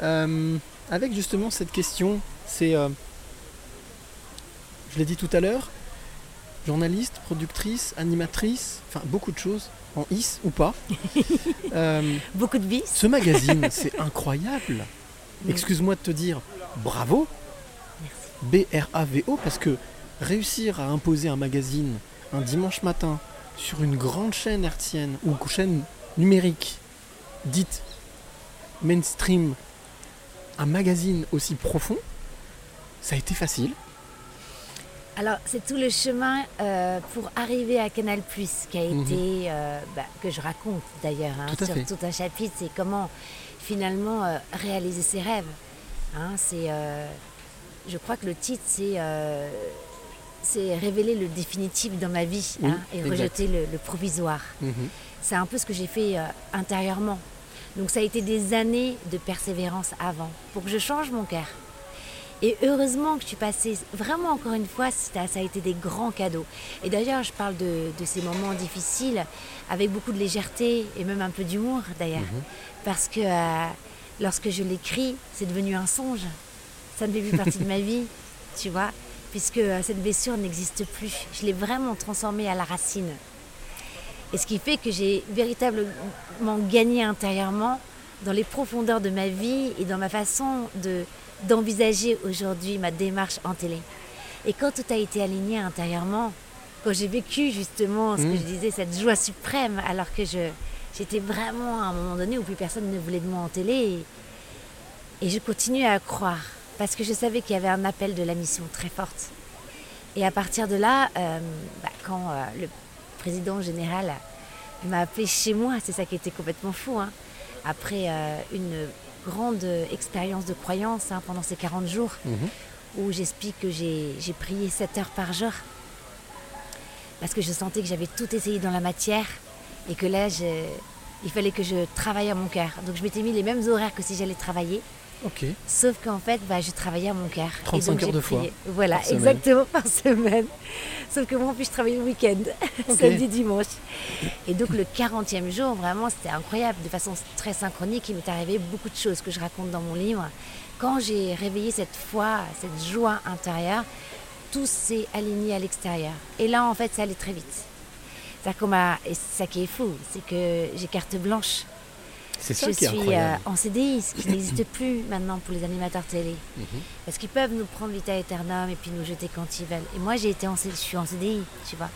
Euh, avec justement cette question. C'est, euh, je l'ai dit tout à l'heure, journaliste, productrice, animatrice, enfin beaucoup de choses, en is ou pas. Euh, Beaucoup de bis. ce magazine, c'est incroyable. Excuse-moi de te dire bravo, B-R-A-V-O, parce que réussir à imposer un magazine un dimanche matin sur une grande chaîne hertzienne ou chaîne numérique dite mainstream, un magazine aussi profond, ça a été facile. Alors, c'est tout le chemin euh, pour arriver à Canal qui a Mhm. été, euh, bah, que je raconte d'ailleurs, hein, sur fait. tout un chapitre, c'est comment finalement euh, réaliser ses rêves. Hein, c'est, je crois que le titre, c'est, c'est révéler le définitif dans ma vie Oui, hein, et exact. rejeter le, le provisoire. C'est un peu ce que j'ai fait intérieurement. Donc ça a été des années de persévérance avant pour que je change mon cœur. Et heureusement que suis passée, vraiment encore une fois, ça a été des grands cadeaux. Et d'ailleurs, je parle de, de ces moments difficiles avec beaucoup de légèreté et même un peu d'humour d'ailleurs. Parce que euh, lorsque je l'écris, c'est devenu un songe. Ça ne fait plus partie de ma vie, tu vois, puisque euh, cette blessure n'existe plus. Je l'ai vraiment transformée à la racine. Et ce qui fait que j'ai véritablement gagné intérieurement dans les profondeurs de ma vie et dans ma façon de, d'envisager aujourd'hui ma démarche en télé. Et quand tout a été aligné intérieurement, quand j'ai vécu justement ce que Mm. je disais, cette joie suprême, alors que je, j'étais vraiment à un moment donné où plus personne ne voulait de moi en télé, et, et je continuais à croire, parce que je savais qu'il y avait un appel de la mission très forte. Et à partir de là, euh, bah, quand euh, le président général m'a appelé chez moi, c'est ça qui était complètement fou, hein, après euh, une grande expérience de croyance hein, pendant ces 40 jours, où j'explique que j'ai j'ai prié 7 heures par jour, parce que je sentais que j'avais tout essayé dans la matière, et que là, je- il fallait que je travaille à mon cœur. Donc je m'étais mis les mêmes horaires que si j'allais travailler. Ok. Sauf qu'en fait, bah, je travaillais à mon cœur. Et 35 donc, heures de foi prié. Voilà, par exactement par semaine. Sauf que moi, en plus, je travaillais le week-end, Ok. samedi, dimanche. Et donc, le 40e jour, vraiment, c'était incroyable. De façon très synchronique, il m'est arrivé beaucoup de choses que je raconte dans mon livre. Quand j'ai réveillé cette foi, cette joie intérieure, tout s'est aligné à l'extérieur. Et là, en fait, ça allait très vite. M'a- Et c'est ça qui est fou, c'est que j'ai carte blanche. C'est ça je qui est suis incroyable. euh, en CDI, ce qui n'existe plus maintenant pour les animateurs télé. Mhm. Parce qu'ils peuvent nous prendre vita aeternam et puis nous jeter quand ils veulent. Et moi, j'ai été en, je suis en CDI, tu vois.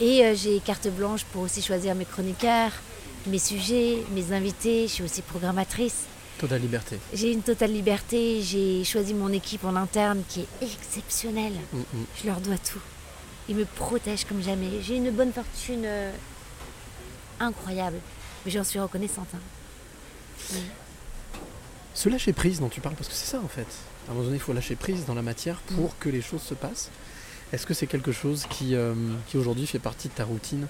Et euh, j'ai carte blanche pour aussi choisir mes chroniqueurs, mes sujets, mes invités. Je suis aussi programmatrice. Totale liberté. J'ai une totale liberté. J'ai choisi mon équipe en interne qui est exceptionnelle. Mm, mm. Je leur dois tout. Ils me protègent comme jamais. J'ai une bonne fortune euh, incroyable. Mais j'en suis reconnaissante. hein. Ce lâcher prise dont tu parles, parce que c'est ça en fait. À un moment donné, il faut lâcher prise dans la matière pour que les choses se passent. Est-ce que c'est quelque chose qui, euh, qui aujourd'hui fait partie de ta routine?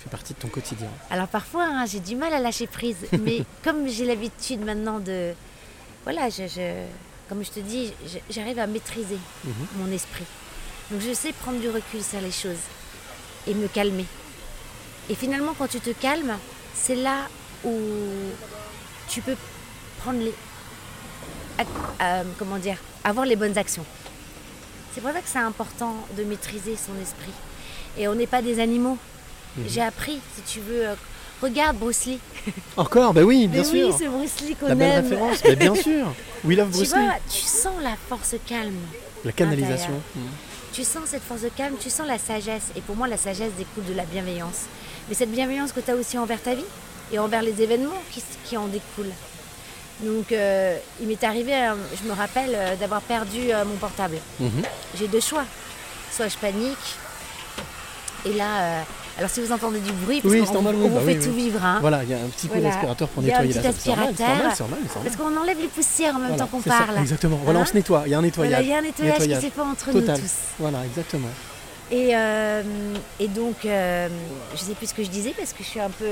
Fait partie de ton quotidien? Alors parfois, hein, j'ai du mal à lâcher prise, mais comme j'ai l'habitude maintenant de... Voilà, je, je- comme je te dis, j'arrive à maîtriser Mhm. mon esprit. Donc je sais prendre du recul sur les choses. et me calmer. Et finalement, quand tu te calmes, c'est là où tu peux prendre les. euh, comment dire Avoir les bonnes actions. C'est pour ça que c'est important de maîtriser son esprit. Et on n'est pas des animaux. Mhm. J'ai appris, si tu veux. euh, regarde Bruce Lee. Encore, ben oui, bien Mais sûr. oui, c'est Bruce Lee qu'on La belle aime. référence, mais bien sûr. We love Tu Bruce Lee. vois, tu sens la force calme. La canalisation. Tu sens cette force calme, tu sens la sagesse. Et pour moi, la sagesse découle de la bienveillance. Mais cette bienveillance que tu as aussi envers ta vie et envers les événements qui, qui en découlent. Donc, euh, il m'est arrivé, euh, je me rappelle, euh, d'avoir perdu euh, mon portable. Mhm. J'ai deux choix. Soit je panique, et là, alors si vous entendez du bruit, parce Oui, normal, on bah fait oui, tout oui. vivre. hein. Voilà, il y a un petit coup Voilà. d'aspirateur pour Il y a un nettoyer petit la normal, c'est aspirateur. normal, normal. Parce qu'on enlève les poussières en même Voilà, temps qu'on ça, parle. exactement. Voilà, on Hein se nettoie. Il y a un nettoyage. Voilà, il y a un nettoyage, qui s'est fait entre Total. nous tous. Voilà, exactement. Et, et donc, je sais plus ce que je disais parce que je suis un peu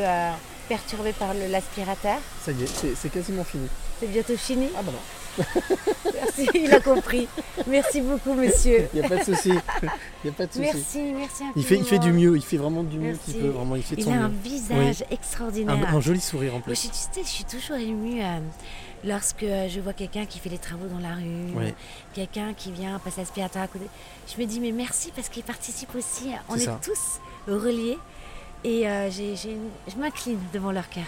perturbée par l'aspirateur. Ça y est, c'est- quasiment fini. C'est bientôt fini. Ah bah non. Merci, il a compris. Merci beaucoup, monsieur. Il n'y a pas de souci. Il n'y a pas de souci. Merci, merci Il fait, il fait du mieux, il fait vraiment du mieux qu'il peut. Vraiment, il fait Il a un mieux. visage Oui. extraordinaire. Un, un joli sourire en Moi, plus. je, suis, tu sais, je suis toujours émue euh, lorsque je vois quelqu'un qui fait les travaux dans la rue, Oui. quelqu'un qui vient passer l'aspirateur à côté. Je me dis, mais merci parce qu'il participe aussi. On est tous reliés. Et euh, j'ai- j'ai une- je m'incline devant leur cœur.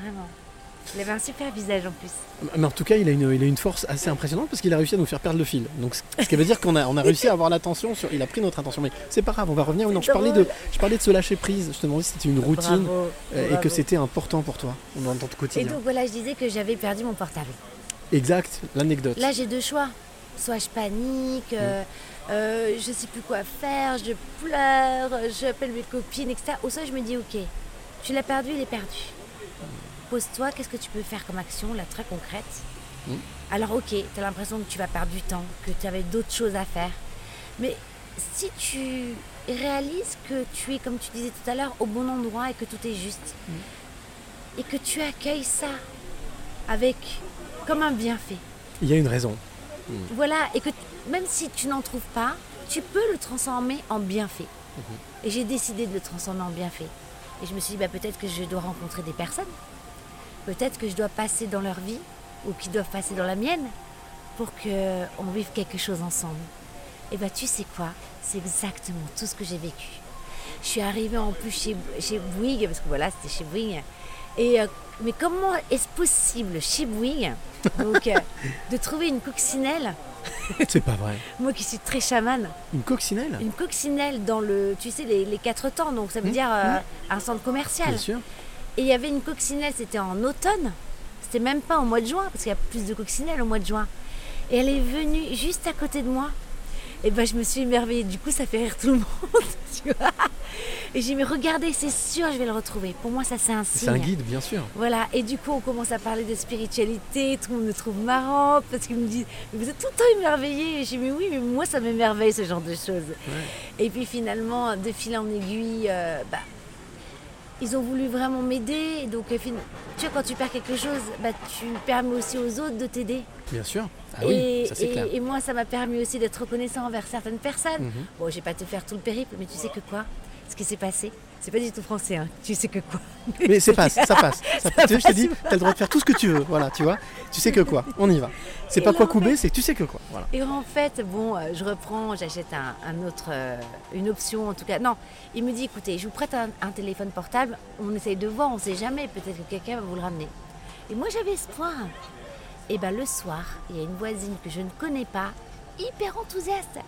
Vraiment. Il avait un super visage en plus. Mais en tout cas, il a une, il a une force assez impressionnante parce qu'il a réussi à nous faire perdre le fil. Donc, ce qui veut dire qu'on a, on a réussi à avoir l'attention sur. Il a pris notre attention. Mais c'est pas grave, on va revenir. Non, je parlais de, je parlais de se lâcher prise. Je te demandais si c'était une routine Bravo, euh, et bravo. que c'était important pour toi dans ton Et quotidien. donc voilà, je disais que j'avais perdu mon portable. Exact, l'anecdote. Là, j'ai deux choix. Soit je panique, euh, euh, je sais plus quoi faire, je pleure, j'appelle mes copines, etc. Ou soit je me dis, ok, tu l'as perdu, il est perdu. Pose-toi, qu'est-ce que tu peux faire comme action, là, très concrète Mm. Alors, ok, tu as l'impression que tu vas perdre du temps, que tu avais d'autres choses à faire. Mais si tu réalises que tu es, comme tu disais tout à l'heure, au bon endroit et que tout est juste, et que tu accueilles ça avec comme un bienfait, Il y a une raison. voilà, et que même si tu n'en trouves pas, tu peux le transformer en bienfait. Et j'ai décidé de le transformer en bienfait. Et je me suis dit, bah, peut-être que je dois rencontrer des personnes. Peut-être que je dois passer dans leur vie, ou qu'ils doivent passer dans la mienne, pour qu'on vive quelque chose ensemble. Et bah, tu sais quoi? C'est exactement tout ce que j'ai vécu. Je suis arrivée en plus chez, chez Bouygues, parce que voilà, c'était chez Bouygues. Et, euh, mais comment est-ce possible chez Bouygues donc, euh, de trouver une coccinelle C'est pas vrai. moi qui suis très chamane, Une coccinelle? Une coccinelle dans le, tu sais, les, les quatre temps, donc ça veut Mmh, dire euh, mmh. un centre commercial. Bien sûr. Et il y avait une coccinelle, c'était en automne, c'était même pas au mois de juin, parce qu'il y a plus de coccinelles au mois de juin. Et elle est venue juste à côté de moi. Et ben je me suis émerveillée, du coup ça fait rire tout le monde, tu vois. Et j'ai dit, mais regardez, c'est sûr, je vais le retrouver. Pour moi, ça c'est un signe. C'est un guide, bien sûr. Voilà, et du coup, on commence à parler de spiritualité, tout le monde me trouve marrant, parce qu'ils me disent, mais vous êtes tout le temps émerveillés. Et je dis, mais oui, mais moi, ça m'émerveille, ce genre de choses. Et puis finalement, de fil en aiguille, euh, bah, ils ont voulu vraiment m'aider. Donc, euh, tu vois, quand tu perds quelque chose, bah, tu permets aussi aux autres de t'aider. Bien sûr. Ah et, oui, ça et- clair. et moi, ça m'a permis aussi d'être reconnaissant envers certaines personnes. Mhm. Bon, je vais pas te faire tout le périple, mais tu sais que quoi? Ce qui s'est passé, c'est pas du tout français, hein. Tu sais que quoi Mais c'est passe, ça passe. Ça, Ça tu sais, je te passe. dis, t'as le droit de faire tout ce que tu veux. Voilà, tu vois. Tu sais que quoi On y va. C'est pas quoi couper, c'est tu sais que quoi. Voilà. Et en fait, bon, euh, je reprends, j'achète un, un autre, euh, une option en tout cas. Non, il me dit, écoutez, je vous prête un, un téléphone portable, on essaye de voir, on sait jamais, peut-être que quelqu'un va vous le ramener. Et moi, j'avais espoir. Et ben le soir, il y a une voisine que je ne connais pas, hyper enthousiaste,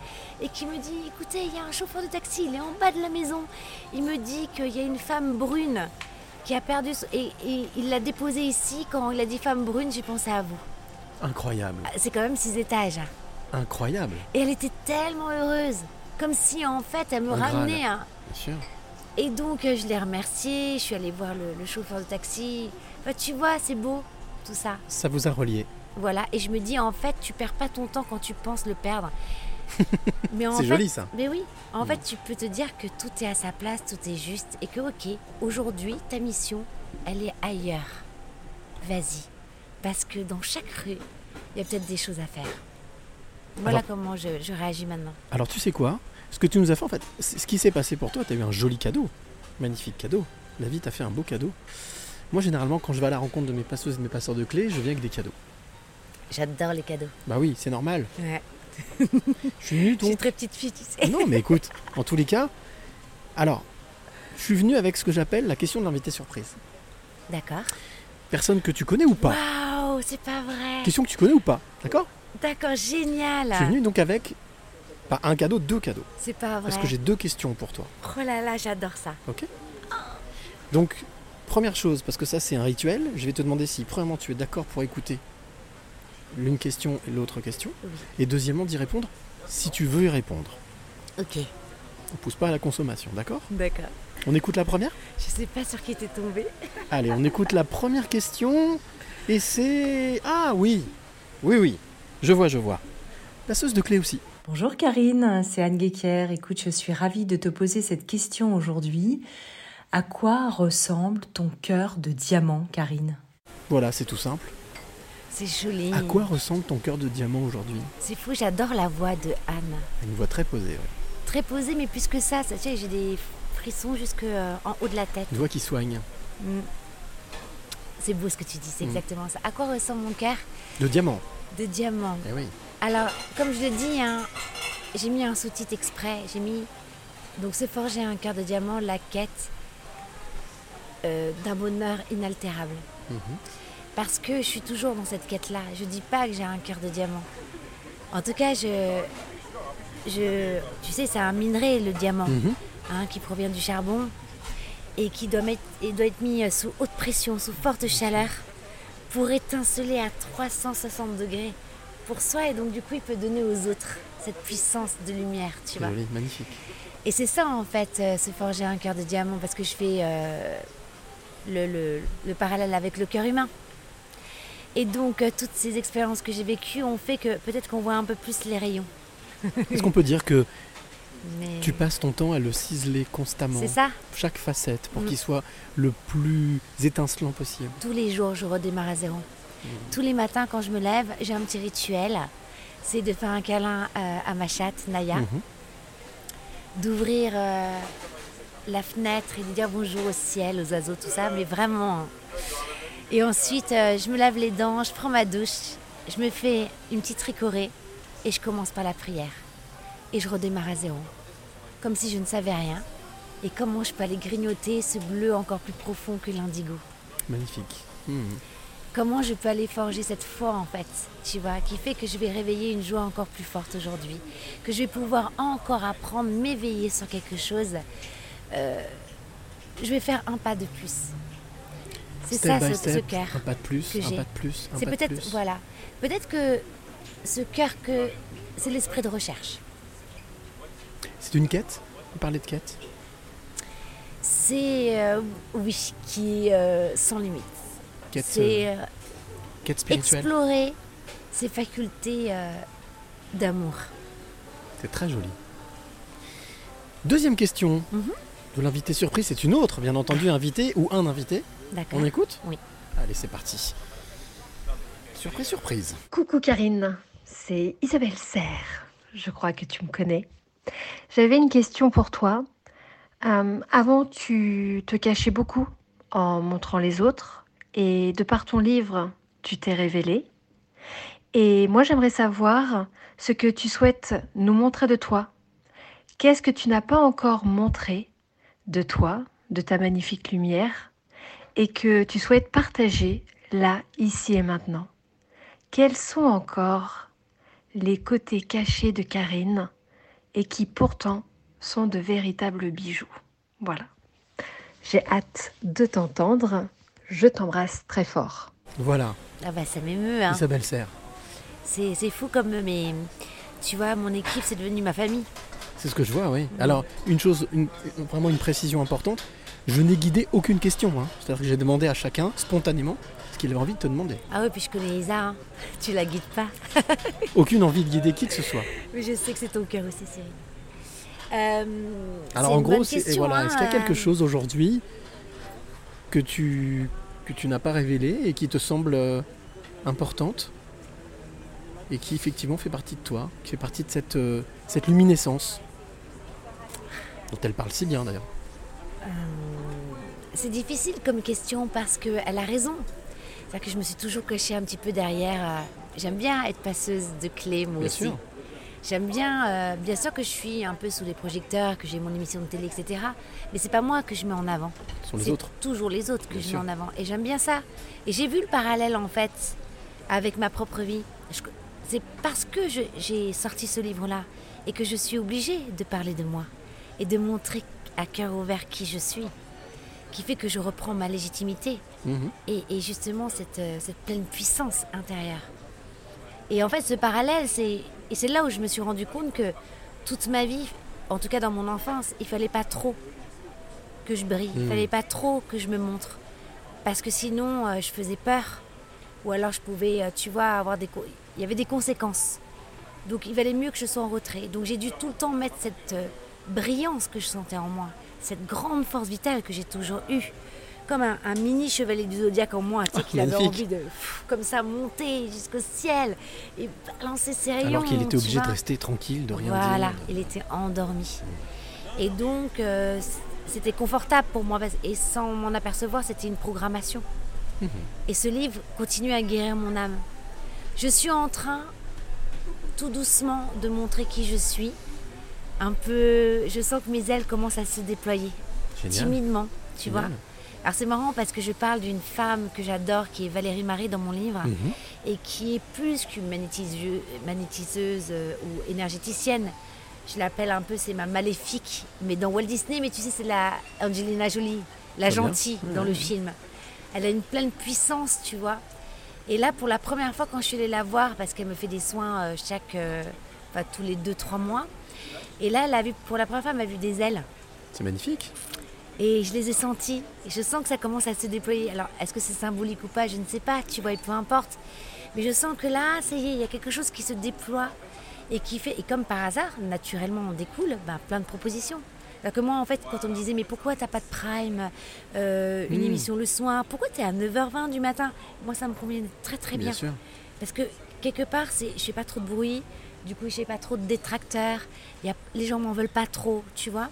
et qui me dit, écoutez, il y a un chauffeur de taxi, il est en bas de la maison. Il me dit qu'il y a une femme brune qui a perdu... son- Et, et il l'a déposée ici. Quand il a dit femme brune, j'ai pensé à vous. Incroyable. Ah, C'est quand même six étages. Incroyable. Et elle était tellement heureuse. Comme si en fait elle me Un ramenait un. Bien sûr. Et donc euh, je l'ai remerciée, je suis allée voir le, le chauffeur de taxi. Enfin, tu vois, c'est beau, tout ça. Ça vous a relié. Voilà, et je me dis en fait, tu perds pas ton temps quand tu penses le perdre. Mais en C'est fait- joli, ça. Mais oui, en fait, tu peux te dire que tout est à sa place, tout est juste, et que ok, aujourd'hui, ta mission, elle est ailleurs. Vas-y, parce que dans chaque rue, il y a peut-être des choses à faire. Voilà Alors- comment je, je réagis maintenant. Alors tu sais quoi? Ce que tu nous as fait en fait, ce qui s'est passé pour toi, tu as eu un joli cadeau. Magnifique cadeau. La vie t'a fait un beau cadeau. Moi généralement quand je vais à la rencontre de mes passeuses et de mes passeurs de clés, je viens avec des cadeaux. J'adore les cadeaux. Bah oui, c'est normal. Ouais. Je suis venu Je suis donc. très petite fille, tu sais. Non mais écoute, en tous les cas, alors, je suis venu avec ce que j'appelle la question de l'invité surprise. D'accord. Personne que tu connais ou pas? Waouh, c'est pas vrai. Question que tu connais ou pas, d'accord? D'accord, génial. Je suis venu donc avec pas un cadeau, deux cadeaux. C'est pas vrai. Parce que j'ai deux questions pour toi. Oh là là, j'adore ça. Ok Donc, première chose, parce que ça c'est un rituel, je vais te demander si, premièrement, tu es d'accord pour écouter l'une question et l'autre question. Oui. Et deuxièmement, d'y répondre si tu veux y répondre. Ok. On pousse pas à la consommation, d'accord? D'accord. On écoute la première? Je sais pas sur qui t'es tombé. Allez, on écoute la première question. Et c'est. Ah oui Oui, oui. Je vois, je vois. Passeuse de clé aussi. Bonjour Karine, c'est Anne Guéquière. Écoute, je suis ravie de te poser cette question aujourd'hui. À quoi ressemble ton cœur de diamant, Karine? Voilà, c'est tout simple. C'est joli. À quoi ressemble ton cœur de diamant aujourd'hui C'est fou, j'adore la voix de Anne. Une voix très posée, ouais. Très posée, mais plus que ça, ça tu sais, j'ai des frissons jusque euh, en haut de la tête. Une voix qui soigne. Mm. C'est beau ce que tu dis, c'est Mm. exactement ça. À quoi ressemble mon cœur De diamant. de diamant Eh oui. Alors, comme je le dis, hein, j'ai mis un sous-titre exprès. J'ai mis donc se forger un cœur de diamant, la quête euh, d'un bonheur inaltérable. Mhm. Parce que je suis toujours dans cette quête-là. Je dis pas que j'ai un cœur de diamant. En tout cas, je, je, tu sais, c'est un minerai le diamant, Mhm. hein, qui provient du charbon et qui doit, mettre, et doit être mis euh, sous haute pression, sous forte chaleur, pour étinceler à 360 degrés pour soi et donc du coup il peut donner aux autres cette puissance de lumière, tu vois. magnifique. Et c'est ça en fait, euh, se forger un cœur de diamant, parce que je fais euh, le, le- le parallèle avec le cœur humain. Et donc euh, toutes ces expériences que j'ai vécues ont fait que peut-être qu'on voit un peu plus les rayons. Est-ce qu'on peut dire que Mais tu passes ton temps à le ciseler constamment c'est ça, Chaque facette pour Mm. qu'il soit le plus étincelant possible. tous les jours je redémarre à zéro. Tous les matins quand je me lève, j'ai un petit rituel. C'est de faire un câlin euh, à ma chatte Naya. Mhm. d'ouvrir euh, la fenêtre et de dire bonjour au ciel, aux oiseaux, tout ça, mais vraiment. hein. Et ensuite, euh, je me lave les dents, je prends ma douche, je me fais une petite ricorée et je commence par la prière. Et je redémarre à zéro, comme si je ne savais rien. Et comment je peux aller grignoter ce bleu encore plus profond que l'indigo Magnifique. Mhm. Comment je peux aller forger cette foi en fait, tu vois, qui fait que je vais réveiller une joie encore plus forte aujourd'hui, que je vais pouvoir encore apprendre, m'éveiller sur quelque chose. Euh, je vais faire un pas de plus. C'est ça ce, ce step, cœur. Un pas de plus, un pas de plus, C'est peut-être voilà, peut-être que ce cœur que c'est l'esprit de recherche. C'est une quête? Vous parlez de quête C'est euh, oui qui est euh, sans limite. Quête, C'est euh, quête spirituelle explorer ses facultés d'amour. C'est très joli. Deuxième question Mhm. de l'invité surprise, c'est une autre, bien entendu, invité ou un invité. D'accord. On écoute Oui. Allez, c'est parti. Surprise, surprise. Coucou Karine, c'est Isabelle Serre. Je crois que tu me connais. J'avais une question pour toi. Euh, avant, tu te cachais beaucoup en montrant les autres et de par ton livre, tu t'es révélée. Et moi, j'aimerais savoir ce que tu souhaites nous montrer de toi. Qu'est-ce que tu n'as pas encore montré de toi, de ta magnifique lumière, et que tu souhaites partager là, ici et maintenant quels sont encore les côtés cachés de Karine et qui pourtant sont de véritables bijoux? Voilà. J'ai hâte de t'entendre. Je t'embrasse très fort. Voilà, Ah bah ça m'émeut. Hein. Isabelle Serre. C'est c'est fou comme mais tu vois mon équipe c'est devenu ma famille. C'est ce que je vois, oui. Alors, une chose, une- vraiment une précision importante, je n'ai guidé aucune question. hein. C'est-à-dire que j'ai demandé à chacun, spontanément, ce qu'il avait envie de te demander. Ah ouais puis je connais Isa. hein. Tu la guides pas. Aucune envie de guider qui que ce soit. Mais je sais que c'est ton cœur aussi Cyril. Euh, Alors en gros, voilà, hein, est-ce qu'il y a quelque euh, chose aujourd'hui que tu, que tu n'as pas révélé et qui te semble euh, importante et qui effectivement fait partie de toi, qui fait partie de cette, euh, cette luminescence dont elle parle si bien d'ailleurs. Euh, c'est difficile comme question parce qu'elle a raison. C'est-à-dire que je me suis toujours cachée un petit peu derrière. euh, J'aime bien être passeuse de clés, moi Bien aussi. sûr. J'aime bien, euh, bien sûr que je suis un peu sous les projecteurs, que j'ai mon émission de télé, etc. Mais c'est pas moi que je mets en avant. Ce sont les autres. toujours les autres que Bien je sûr. mets en avant. Et j'aime bien ça. Et j'ai vu le parallèle en fait avec ma propre vie. Je- C'est parce que je- j'ai sorti ce livre-là et que je suis obligée de parler de moi et de montrer à cœur ouvert qui je suis, qui fait que je reprends ma légitimité Mhm. et, et justement cette, euh, cette pleine puissance intérieure. Et en fait, ce parallèle, c'est et c'est là où je me suis rendu compte que toute ma vie, en tout cas dans mon enfance, il fallait pas trop que je brille, il Mm. fallait pas trop que je me montre, parce que sinon euh, je faisais peur, ou alors je pouvais, euh, tu vois, avoir des, il y avait des conséquences. Donc il valait mieux que je sois en retrait. Donc j'ai dû tout le temps mettre cette euh, brillance que je sentais en moi, cette grande force vitale que j'ai toujours eue, comme un, un mini chevalier du zodiaque en moi, tu sais, Ah, qui avait envie de, pff, comme ça, monter jusqu'au ciel et balancer ses rayons. Alors qu'il était obligé de rester tranquille, de rien Voilà, dire. il était endormi. Et donc, euh, c'était confortable pour moi. Et sans m'en apercevoir, c'était une programmation. Mhm. Et ce livre continue à guérir mon âme. Je suis en train, tout doucement, de montrer qui je suis. Un peu, je sens que mes ailes commencent à se déployer. Génial. Timidement, tu Génial. vois. Alors c'est marrant parce que je parle d'une femme que j'adore, qui est Valérie Marie dans mon livre, Mhm. et qui est plus qu'une magnétiseu- magnétiseuse euh, ou énergéticienne. Je l'appelle un peu, c'est ma maléfique, mais dans Walt Disney, mais tu sais, c'est la Angelina Jolie, la bien. gentille dans le film. Elle a une pleine puissance, tu vois. Et là, pour la première fois, quand je suis allée la voir, parce qu'elle me fait des soins euh, chaque, euh, enfin, tous les 2-3 mois, et là, elle a vu, pour la première fois, elle m'a vu des ailes. C'est magnifique. Et je les ai sentis. Et je sens que ça commence à se déployer. Alors, est-ce que c'est symbolique ou pas Je ne sais pas, tu vois, et peu importe. Mais je sens que là, ça y est, il y a quelque chose qui se déploie et qui fait. Et comme par hasard, naturellement, on découle ben, plein de propositions. Alors que moi, en fait, quand on me disait, mais pourquoi t'as pas de prime, euh, une Mm. émission le soir, pourquoi t'es à 9h20 du matin? Moi, ça me convient très très bien. Bien sûr. Parce que quelque part, c'est, je fais pas trop de bruit, du coup, je fais pas trop de détracteurs, y a, les gens m'en veulent pas trop, tu vois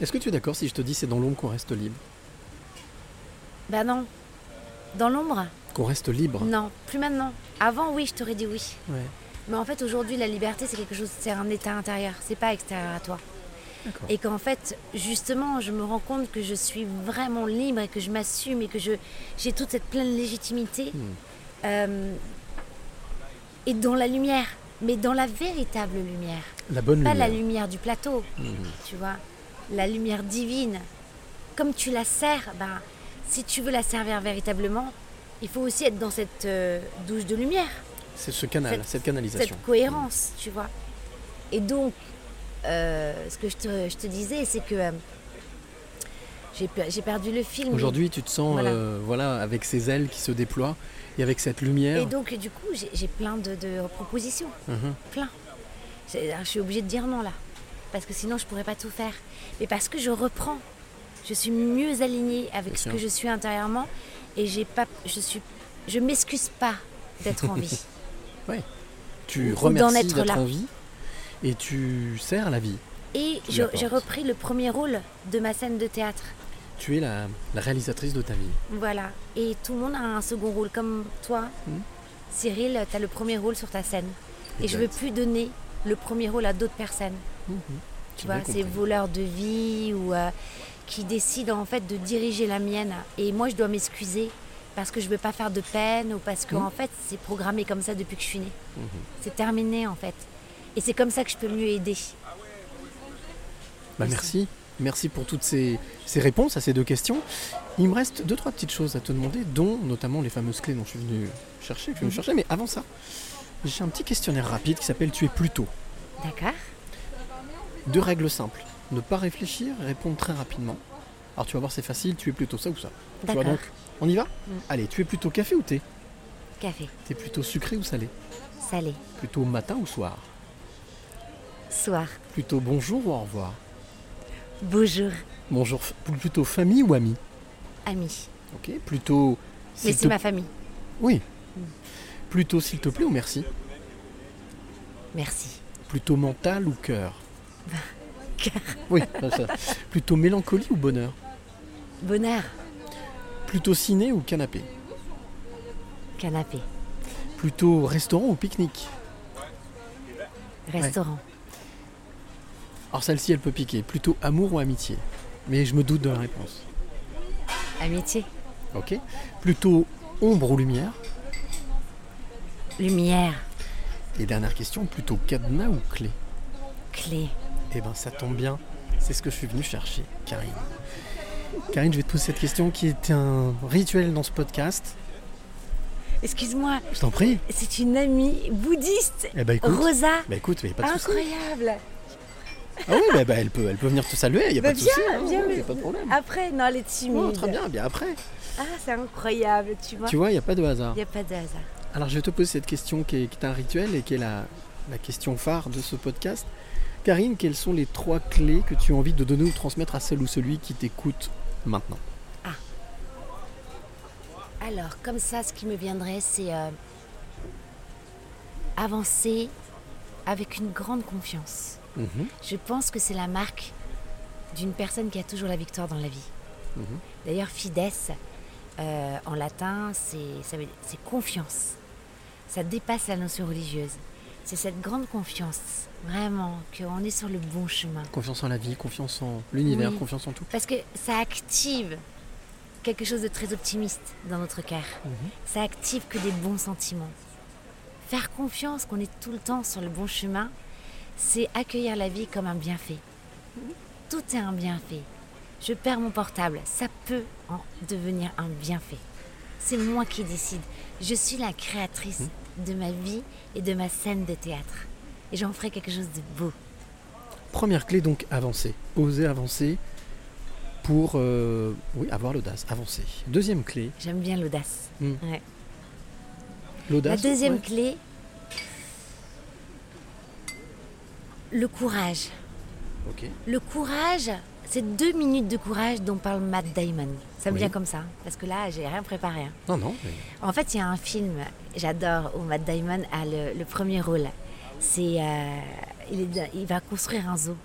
Est-ce que tu es d'accord si je te dis c'est dans l'ombre qu'on reste libre? Ben non. Dans l'ombre? Qu'on reste libre? Non, plus maintenant. Avant, oui, je t'aurais dit oui. Ouais. Mais en fait, aujourd'hui, la liberté, c'est quelque chose, c'est un état intérieur, c'est pas extérieur à toi. Et qu'en fait, justement, je me rends compte que je suis vraiment libre et que je m'assume et que je, j'ai toute cette pleine légitimité. Hmm. euh, et dans la lumière, mais dans la véritable lumière. La bonne Pas lumière. la lumière du plateau, Mhm. tu vois. La lumière divine. Comme tu la sers, ben, si tu veux la servir véritablement, il faut aussi être dans cette euh, douche de lumière C'est ce canal, cette, canalisation. cette cohérence, tu vois. Et donc, euh, ce que je te, je te disais, c'est que euh, j'ai pe- j'ai perdu le film. Aujourd'hui, tu te sens Voilà. euh, voilà, avec ces ailes qui se déploient et avec cette lumière. Et donc, du coup, j'ai plein de, de propositions. Mhm. Plein. Je suis obligée de dire non là. Parce que sinon, je pourrais pas tout faire. Mais parce que je reprends. Je suis mieux alignée avec Bien ce sûr. que je suis intérieurement. Et j'ai pas, je suis, je m'excuse pas d'être en vie. Ouais. Tu Ou remercies être d'être en vie et tu sers la vie. Et j'ai repris le premier rôle de ma scène de théâtre. Tu es la, la réalisatrice de ta vie. Voilà. Et tout le monde a un second rôle. Comme toi, Mhm. Cyril, tu as le premier rôle sur ta scène. Et je veux Exact. plus donner le premier rôle à d'autres personnes. Mhm. Tu J'ai vois, ces voleurs de vie ou euh, qui décident en fait de diriger la mienne. Et moi, je dois m'excuser parce que je veux pas faire de peine ou parce que en fait, c'est programmé comme ça depuis que je suis née. C'est terminé en fait. Et c'est comme ça que je peux mieux aider. Bah, merci. Merci pour toutes ces, ces réponses à ces deux questions. Il me reste deux, trois petites choses à te demander, dont notamment les fameuses clés dont je suis venu chercher. que je suis venu Mhm. chercher. Mais avant ça, j'ai un petit questionnaire rapide qui s'appelle Tu es plutôt. D'accord Deux règles simples. Ne pas réfléchir et répondre très rapidement. Alors tu vas voir, c'est facile, tu es plutôt ça ou ça. Tu vois donc On y va Mm. Allez, tu es plutôt café ou thé Café, T'es plutôt sucré ou salé salé, Plutôt matin ou soir soir, Plutôt bonjour ou au revoir bonjour, Bonjour, plutôt famille ou ami ami. Ok, plutôt... Mais c'est te- ma famille. Oui. Plutôt s'il te plaît ou merci? Merci. Plutôt mental ou cœur? Cœur. Oui, ça. Plutôt mélancolie ou bonheur? Bonheur. Plutôt ciné ou canapé? Canapé. Plutôt restaurant ou pique-nique? Restaurant. Alors celle-ci, elle peut piquer. Plutôt amour ou amitié Mais je me doute de la réponse. Amitié. Ok. Plutôt ombre ou lumière? Lumière. Et dernière question, plutôt cadenas ou clé? Clé. Eh ben ça tombe bien, c'est ce que je suis venu chercher, Karine. Karine, je vais te poser cette question qui est un rituel dans ce podcast. Excuse-moi. Je t'en prie. C'est une amie bouddhiste. Eh ben écoute. Rosa. Bah écoute, mais pas de. Incroyable. Ah oui, bah, bah, elle, peut, elle peut venir te saluer, il n'y a Bah, pas de hein, a pas problème. Après, non, elle est timide. Oh, très bien, bien après. Ah, c'est incroyable, tu vois. Tu vois, il n'y a pas de hasard. Il n'y a pas de hasard. Alors je vais te poser cette question qui est, qui est un rituel et qui est la, la question phare de ce podcast. Karine, quelles sont les trois clés que tu as envie de donner ou transmettre à celle ou celui qui t'écoute maintenant? Alors, comme ça, ce qui me viendrait, c'est euh, avancer avec une grande confiance. Mhm, Je pense que c'est la marque d'une personne qui a toujours la victoire dans la vie. mhm. D'ailleurs, fides, euh, en latin, c'est confiance. Ça dépasse la notion religieuse. C'est cette grande confiance, vraiment, qu'on est sur le bon chemin. Confiance en la vie, confiance en l'univers, Oui. confiance en tout. Parce que ça active quelque chose de très optimiste dans notre cœur. Mhm. Ça active que des bons sentiments. Faire confiance qu'on est tout le temps sur le bon chemin, c'est accueillir la vie comme un bienfait. Tout est un bienfait. Je perds mon portable, ça peut en devenir un bienfait. C'est moi qui décide. Je suis la créatrice de ma vie et de ma scène de théâtre. Et j'en ferai quelque chose de beau. Première clé donc avancer, oser avancer pour euh, oui avoir l'audace, avancer. Deuxième clé, J'aime bien l'audace. Hmm. Ouais. l'audace. La deuxième ouais. clé, le courage. Le courage, c'est deux minutes de courage dont parle Matt Damon. Ça me Oui. vient comme ça, parce que là, j'ai rien préparé. hein. Non non. mais- En fait, il y a un film, j'adore, où Matt Damon a le, le premier rôle. C'est, euh, il, va construire un zoo.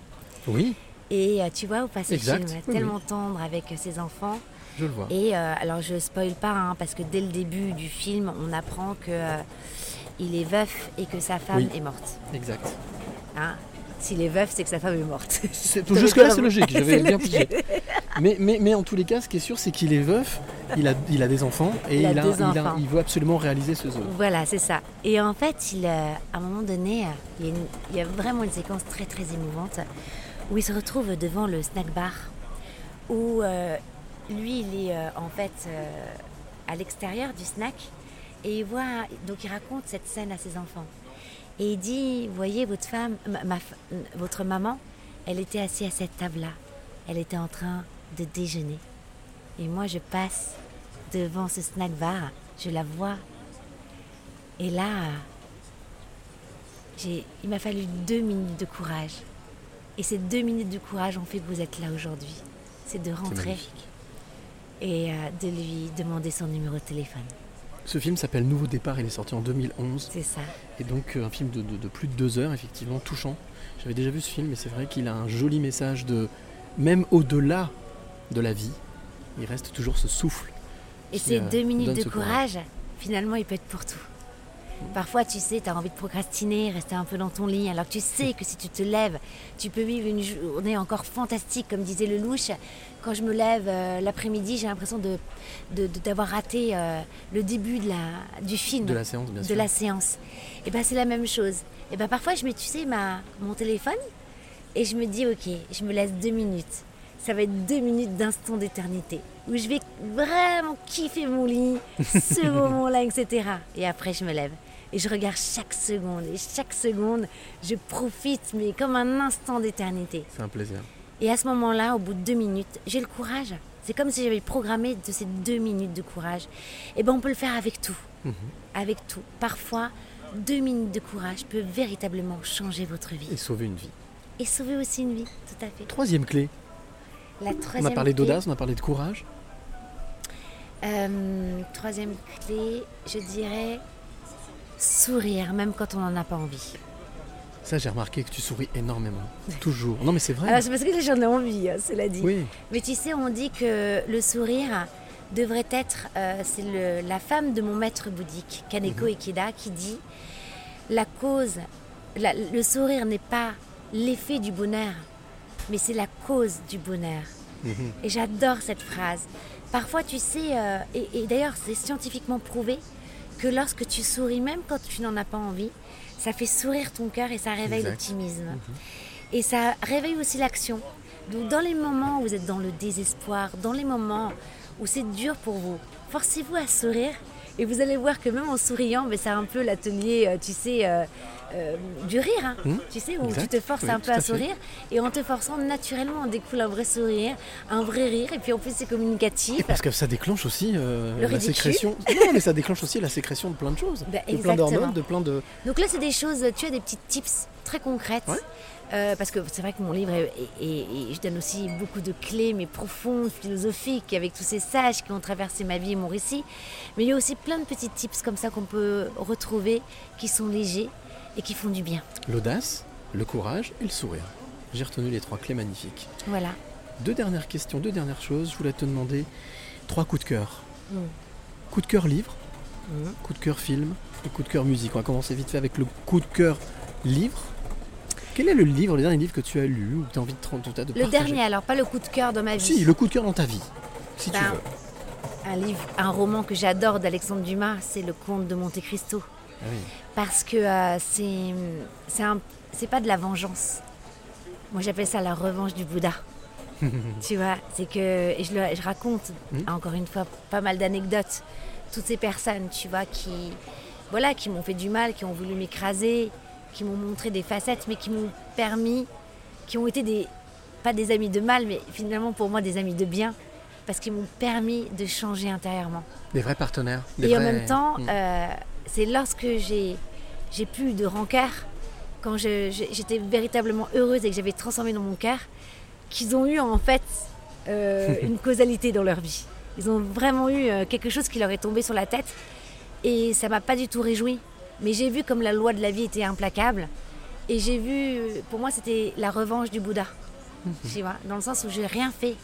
Oui, Et euh, tu vois, où passe ce Exact, film oui, tellement oui. tendre avec ses enfants. je le vois. Et euh, alors je spoil pas hein, parce que dès le début du film, on apprend que euh, il est veuf et que sa femme est morte. Exact. Hein S'il est veuf, c'est que sa femme est morte. Veut Jusque-là, c'est logique, j'avais bien pigé. Mais, mais, mais en tous les cas, ce qui est sûr, c'est qu'il est veuf, il a, il a des enfants et Il il, a a, deux il, a- enfants. il veut absolument réaliser ce zoo. Voilà, c'est ça. Et en fait, il, euh, à un moment donné, euh, il y, a une- il y a vraiment une séquence très très émouvante où il se retrouve devant le snack bar où euh, lui, il est euh, en fait euh, à l'extérieur du snack et il voit, donc il raconte cette scène à ses enfants. Et il dit, voyez, votre femme, ma- votre maman, elle était assise à cette table-là. Elle était en train de déjeuner. Et moi, je passe devant ce snack bar, je la vois et là, j'ai, il m'a fallu deux minutes de courage. Et ces deux minutes de courage ont fait que vous êtes là aujourd'hui. C'est de rentrer et euh, de lui demander son numéro de téléphone. Ce film s'appelle Nouveau départ, il est sorti en 2011. C'est ça. Et donc euh, un film de, de- de plus de deux heures, effectivement, touchant. J'avais déjà vu ce film, mais c'est vrai qu'il a un joli message de, même au-delà de la vie, il reste toujours ce souffle. Et ces euh, deux minutes de ce courage, finalement, il peut être pour tout. Parfois, tu sais, tu as envie de procrastiner, rester un peu dans ton lit, alors que tu sais que si tu te lèves, tu peux vivre une journée encore fantastique, comme disait Lelouch. Quand je me lève euh, l'après-midi, j'ai l'impression de, de- de- d'avoir raté euh, le début de la, du film. De la séance, bien de sûr. la séance. Et ben c'est la même chose. Et ben parfois, je mets, tu sais, ma, mon téléphone et je me dis, ok, je me laisse deux minutes. Ça va être deux minutes d'instant d'éternité où je vais vraiment kiffer mon lit, ce moment-là, etc. Et après, je me lève et je regarde chaque seconde. Et chaque seconde, je profite, mais comme un instant d'éternité. C'est un plaisir. Et à ce moment-là, au bout de deux minutes, j'ai le courage. C'est comme si j'avais programmé de ces deux minutes de courage. Et ben on peut le faire avec tout. Mhm. Avec tout. Parfois, deux minutes de courage peut véritablement changer votre vie. Et sauver une vie. Et sauver aussi une vie, tout à fait. Troisième clé. La On a parlé d'audace, on a parlé de courage. Euh, troisième clé, je dirais sourire, même quand on n'en a pas envie. Ça, j'ai remarqué que tu souris énormément. Toujours. Non, mais c'est vrai. Alors c'est parce que j'en ai envie, hein, cela dit. Oui. Mais tu sais, on dit que le sourire devrait être, euh, c'est la femme de mon maître bouddhique, Kaneko Mhm. Ikeda, qui dit la cause, la- le sourire n'est pas l'effet du bonheur, mais c'est la cause du bonheur. Mhm. Et j'adore cette phrase. Parfois, tu sais, euh, et, et d'ailleurs, c'est scientifiquement prouvé que lorsque tu souris, même quand tu n'en as pas envie, ça fait sourire ton cœur et ça réveille l'optimisme. Et ça réveille aussi l'action. Donc, dans les moments où vous êtes dans le désespoir, dans les moments où c'est dur pour vous, forcez-vous à sourire. Et vous allez voir que même en souriant, mais c'est un peu l'atelier, euh, tu sais, euh, du rire. hein. Mhm. Tu sais, où Exact. tu te forces Oui, un peu à sourire. Et en te forçant, naturellement, on découle un vrai sourire, un vrai rire. Et puis en plus, c'est communicatif. Parce que ça déclenche aussi euh, la ridicule. sécrétion. Non, mais ça déclenche aussi la sécrétion de plein de choses. Bah, de plein d'hormones, de plein de. Donc là, c'est des choses, tu as des petites tips très concrètes. Euh, parce que c'est vrai que mon livre, est, est- est- je donne aussi beaucoup de clés, mais profondes, philosophiques, avec tous ces sages qui ont traversé ma vie et mon récit. Mais il y a aussi plein de petits tips comme ça qu'on peut retrouver, qui sont légers et qui font du bien. L'audace, le courage et le sourire. J'ai retenu les trois clés magnifiques. Voilà. Deux dernières questions, deux dernières choses. Je voulais te demander trois coups de cœur. Mm. Coup de cœur livre, Mm. coup de cœur film et coup de cœur musique. On va commencer vite fait avec le coup de cœur livre. Quel est le livre, le dernier livre que tu as lu ou que tu as envie de, de, de Le partager dernier, alors pas le coup de cœur dans ma vie. Si, le coup de cœur dans ta vie, si tu Ben, veux. Un livre, un roman que j'adore d'Alexandre Dumas, c'est Le Comte de Monte Cristo. Ah oui. Parce que euh, c'est c'est pas de la vengeance. Moi j'appelle ça la revanche du Bouddha. tu vois, c'est que et je, le- je raconte Mhm. encore une fois pas mal d'anecdotes. Toutes ces personnes, tu vois, qui voilà, qui m'ont fait du mal, qui ont voulu m'écraser, qui m'ont montré des facettes, mais qui m'ont permis, qui ont été des pas des amis de mal, mais finalement pour moi des amis de bien, parce qu'ils m'ont permis de changer intérieurement. Des vrais partenaires. des Et en même temps, Mm. euh, c'est lorsque j'ai j'ai plus de rancœur, quand je- j'étais véritablement heureuse et que j'avais transformé dans mon cœur, qu'ils ont eu en fait euh, une causalité dans leur vie. Ils ont vraiment eu euh, quelque chose qui leur est tombé sur la tête et ça m'a pas du tout réjoui. Mais j'ai vu comme la loi de la vie était implacable et j'ai vu, pour moi, c'était la revanche du Bouddha. Tu vois, dans le sens où j'ai rien fait.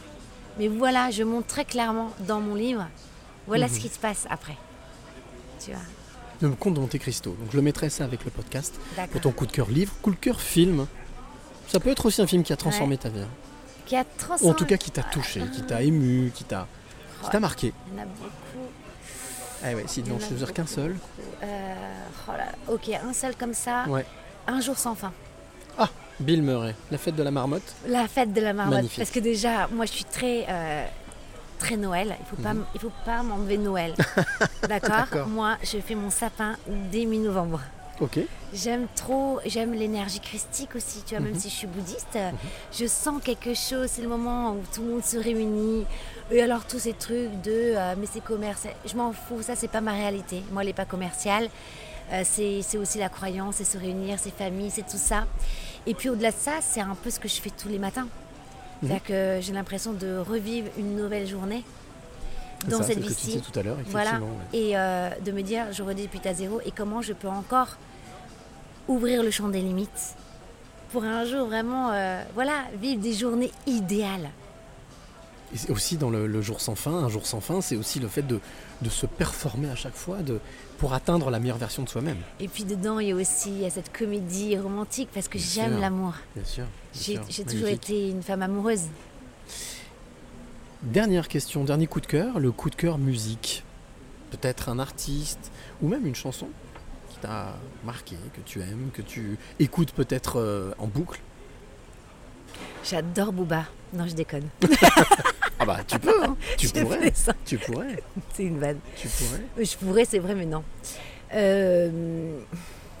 Mais voilà, je montre très clairement dans mon livre, voilà Mhm. ce qui se passe après. Tu vois. Le Comte de Monte Cristo. Donc je le mettrai ça avec le podcast. Pour ton coup de cœur livre, coup de cœur film. Ça peut être aussi un film qui a transformé Ouais. ta vie. hein. Qui a Ou transformé. en tout cas qui t'a touché, qui t'a ému, qui t'a qui t'a marqué. Il y en a beaucoup. Ah ouais, si non, je veux dire qu'un seul. Euh, oh là, ok, un seul comme ça. Ouais. Un jour sans fin. Ah, Bill Murray, la fête de la marmotte. La fête de la marmotte. Magnifique. Parce que déjà, moi, je suis très, euh, très Noël. Il faut pas, Mhm. il faut pas m'enlever Noël. D'accord? Moi, je fais mon sapin dès mi-novembre. Ok. J'aime trop, j'aime l'énergie christique aussi, tu vois, même Mhm. si je suis bouddhiste, je sens quelque chose, c'est le moment où tout le monde se réunit, et alors tous ces trucs de euh, mais c'est commercial, je m'en fous, ça c'est pas ma réalité, moi elle est pas commerciale, Euh, c'est c'est aussi la croyance, c'est se réunir, c'est famille, c'est tout ça. Et puis au-delà de ça, c'est un peu ce que je fais tous les matins. C'est-à-dire que j'ai l'impression de revivre une nouvelle journée dans ça, cette c'est ce tout à l'heure, Voilà. ouais. Et euh, de me dire, je redis depuis à zéro, et comment je peux encore ouvrir le champ des limites pour un jour vraiment, euh, voilà, vivre des journées idéales. Et aussi dans le, le jour sans fin, un jour sans fin, c'est aussi le fait de, de se performer à chaque fois de, pour atteindre la meilleure version de soi-même. Et puis dedans, il y a aussi il y a cette comédie romantique parce que j'aime l'amour. Bien sûr. J'ai toujours été une femme amoureuse. Dernière question, dernier coup de cœur, le coup de cœur musique. Peut-être un artiste ou même une chanson qui t'a marqué, que tu aimes, que tu écoutes peut-être euh, en boucle. J'adore Booba. Non, je déconne. Ah bah tu peux, hein. tu pourrais, tu pourrais, C'est une vanne. tu pourrais. Je pourrais, c'est vrai, mais non. Euh,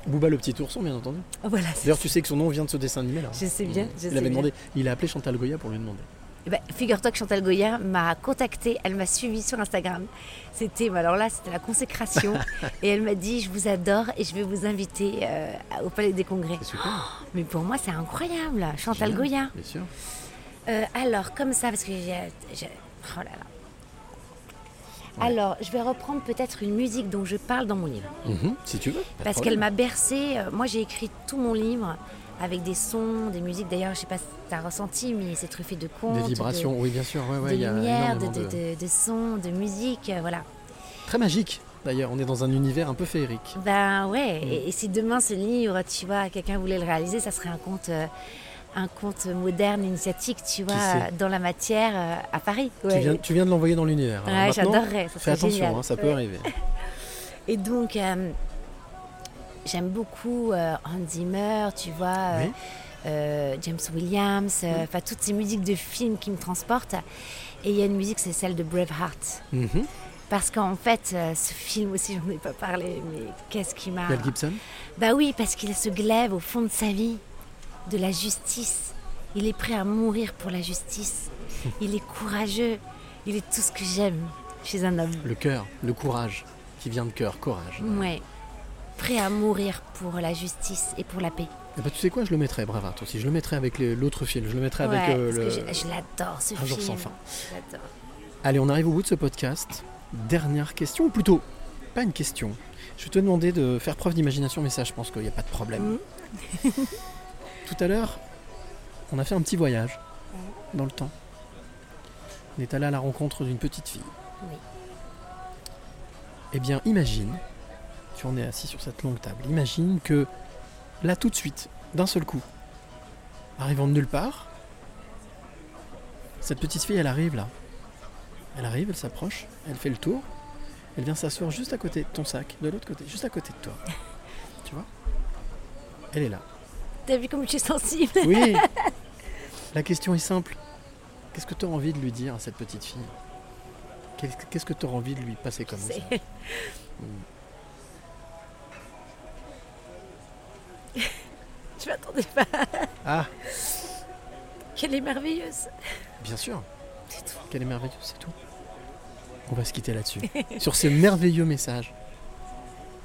Booba le petit ourson, bien entendu. Voilà, c'est D'ailleurs, tu sais que son nom vient de ce dessin animé là. Je sais bien, Mmh. je il sais avait bien. demandé, il a appelé Chantal Goya pour lui demander. Eh ben, Figure-toi que Chantal Goya m'a contactée, elle m'a suivi sur Instagram. C'était, mais alors là, c'était la consécration. et elle m'a dit Je vous adore et je vais vous inviter euh, au Palais des Congrès. super. mais pour moi, c'est incroyable, Chantal Goya. Bien sûr. Euh, alors, comme ça, parce que j'ai. Oh là là. Alors, je vais reprendre peut-être une musique dont je parle dans mon livre. Mhm, si tu veux. Parce qu'elle m'a bercée. Euh, Moi, j'ai écrit tout mon livre avec des sons, des musiques. D'ailleurs, je sais pas si tu as ressenti, mais c'est truffé de contes. Des vibrations, de, oui, bien sûr. Ouais, ouais, de y lumière, de, énormément de, de- de sons, de musique. euh, voilà. Très magique, d'ailleurs. On est dans un univers un peu féerique. Ben ouais, Mm. et, et si demain ce livre, tu vois, quelqu'un voulait le réaliser, ça serait un conte, euh, un conte moderne, initiatique, tu vois, dans la matière euh, à Paris. Tu, viens, tu viens de l'envoyer dans l'univers. Ouais, j'adorerais, Fais attention, hein, ça peut Ouais. arriver. Et donc, euh, j'aime beaucoup euh, Hans Zimmer, tu vois, euh, Oui. James Williams, enfin toutes ces musiques de films qui me transportent. Et il y a une musique, c'est celle de Braveheart. Mhm. Parce qu'en fait, euh, ce film aussi, j'en ai pas parlé, mais qu'est-ce qui m'a. Mel Gibson? Bah oui, parce qu'il se glaive au fond de sa vie de la justice. Il est prêt à mourir pour la justice. Il est courageux. Il est tout ce que j'aime chez un homme. Le cœur, le courage, qui vient de cœur, courage. Ouais. Prêt à mourir pour la justice et pour la paix. Eh ben, tu sais quoi, je le mettrais, Braveheart aussi. Je le mettrais avec l'autre film. Je le mettrais Ouais, avec euh, le. je, je l'adore ce Un film. jour sans fin. Je l'adore. Allez, on arrive au bout de ce podcast. Dernière question, ou plutôt, pas une question. Je vais te demander de faire preuve d'imagination, mais ça, je pense qu'il n'y a pas de problème. Mhm. Tout à l'heure, on a fait un petit voyage dans le temps. On est allé à la rencontre d'une petite fille. Oui. Eh bien, imagine, tu en es assis sur cette longue table, imagine que là, tout de suite, d'un seul coup, arrivant de nulle part, cette petite fille, elle arrive là. Elle arrive, elle s'approche, elle fait le tour, elle vient s'asseoir juste à côté de ton sac, de l'autre côté, juste à côté de toi. tu vois? Elle est là. T'as vu comme je suis sensible Oui La question est simple. Qu'est-ce que tu as envie de lui dire à cette petite fille? Qu'est- Qu'est-ce que tu as envie de lui passer comme ça C'est- Je m'attendais pas. Ah, Qu'elle est merveilleuse. bien sûr. C'est tout. Qu'elle est merveilleuse, c'est tout. On va se quitter là-dessus. Sur ce merveilleux message.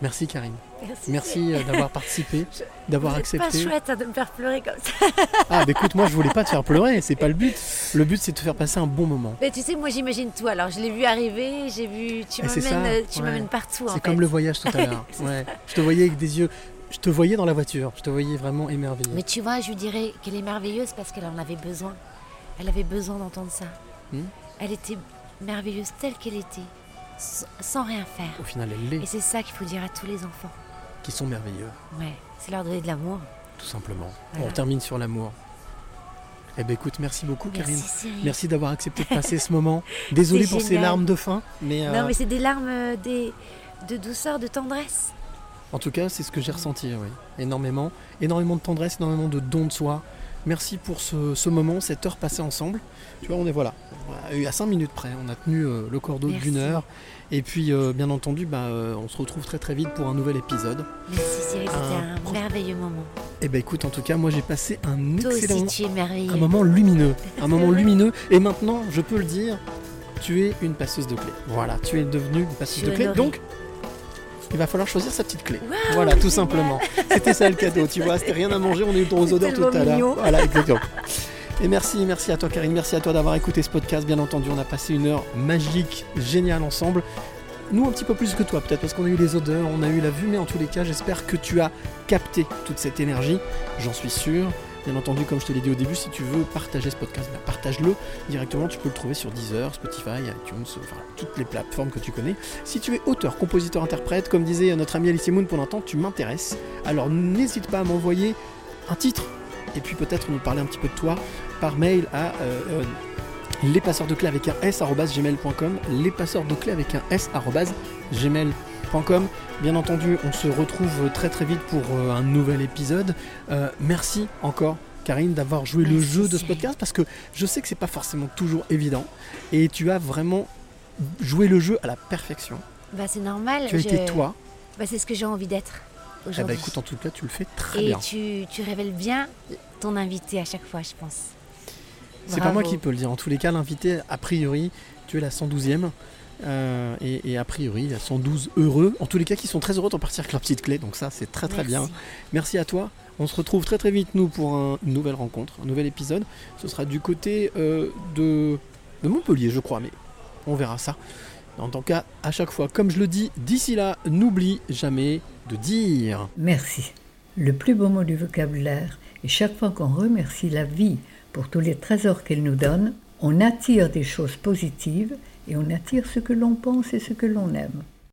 Merci Karine. Merci. Merci euh, d'avoir participé, d'avoir Vous êtes pas accepté. chouette hein, de me faire pleurer comme ça. Ah, bah écoute, moi je voulais pas te faire pleurer, c'est pas le but. Le but c'est de te faire passer un bon moment. Mais tu sais, moi j'imagine tout. Alors je l'ai vu arriver, j'ai vu. Tu c'est ça, m'amènes, ouais. partout. C'est fait. comme le voyage tout à l'heure. C'est Ouais. Je te voyais avec des yeux. Je te voyais dans la voiture. Je te voyais vraiment émerveillé. Mais tu vois, je lui dirais qu'elle est merveilleuse parce qu'elle en avait besoin. Elle avait besoin d'entendre ça. Hmm? Elle était merveilleuse telle qu'elle était, sans, rien faire. Au final, elle l'est. Et c'est ça qu'il faut dire à tous les enfants. Qui sont merveilleux, Ouais, c'est leur donner de l'amour. tout simplement. Voilà. On termine sur l'amour. Eh ben écoute, merci beaucoup Karine. Merci d'avoir accepté de passer ce moment. Désolé C'est pour ces larmes de mais, euh, Non, mais c'est des larmes euh, des, de douceur, de tendresse. en tout cas, c'est ce que j'ai ressenti, oui. Énormément, énormément de tendresse, énormément de don de soi. Merci pour ce, ce moment, cette heure passée ensemble. Tu vois, on est voilà, à 5 minutes près. On a tenu euh, le cordeau d'une heure. Et puis, euh, bien entendu, bah, euh, on se retrouve très très vite pour un nouvel épisode. Merci Cyril, c'était Un merveilleux moment. Et ben écoute, en tout cas, moi j'ai passé un Toi excellent, aussi, un moment lumineux, un moment lumineux. Et maintenant, je peux le dire, tu es une passeuse de clés. Voilà, tu es devenue une passeuse de clés. Donc, il va falloir choisir sa petite clé. Voilà, tout simplement. C'était ça le cadeau, tu vois. C'était rien à manger, on a eu le droit aux odeurs tout à l'heure. Voilà, exactement. Et merci, merci à toi Karine, merci à toi d'avoir écouté ce podcast. Bien entendu, on a passé une heure magique, géniale ensemble. Nous un petit peu plus que toi peut-être parce qu'on a eu les odeurs, on a eu la vue, mais en tous les cas j'espère que tu as capté toute cette énergie, j'en suis sûr. Bien entendu, comme je te l'ai dit au début, si tu veux partager ce podcast, ben, partage-le directement. Tu peux le trouver sur Deezer, Spotify, iTunes, toutes les plateformes que tu connais. Si tu es auteur, compositeur, interprète, comme disait notre ami Alice Moon pour l'instant, tu m'intéresses. Alors n'hésite pas à m'envoyer un titre et puis peut-être nous parler un petit peu de toi par mail à euh, euh, les passeurs de clés avec un s gmail.com les passeurs de clés avec un s bien entendu on se retrouve très très vite pour euh, un nouvel épisode Euh, merci encore Karine d'avoir joué le jeu de ce podcast parce que je sais que c'est pas forcément toujours évident et tu as vraiment joué le jeu à la perfection Bah, c'est normal. tu as je- été toi Bah, c'est ce que j'ai envie d'être eh aujourd'hui. ben écoute en tout cas tu le fais très Et bien tu, tu révèles bien ton invité à chaque fois, je pense. C'est pas moi qui peux le dire. En tous les cas, l'invité, a priori, tu es la 112e. Euh, et, a priori, il y a 112 heureux, en tous les cas, qui sont très heureux de partir avec leur petite clé. Donc ça, c'est très très bien. Merci à toi. On se retrouve très très vite, nous, pour un, une nouvelle rencontre, un nouvel épisode. Ce sera du côté euh, de, de Montpellier, je crois, mais on verra ça. En tout cas, à chaque fois, comme je le dis, d'ici là, n'oublie jamais de dire. Merci. Le plus beau mot du vocabulaire et chaque fois qu'on remercie la vie pour tous les trésors qu'elle nous donne, on attire des choses positives et on attire ce que l'on pense et ce que l'on aime.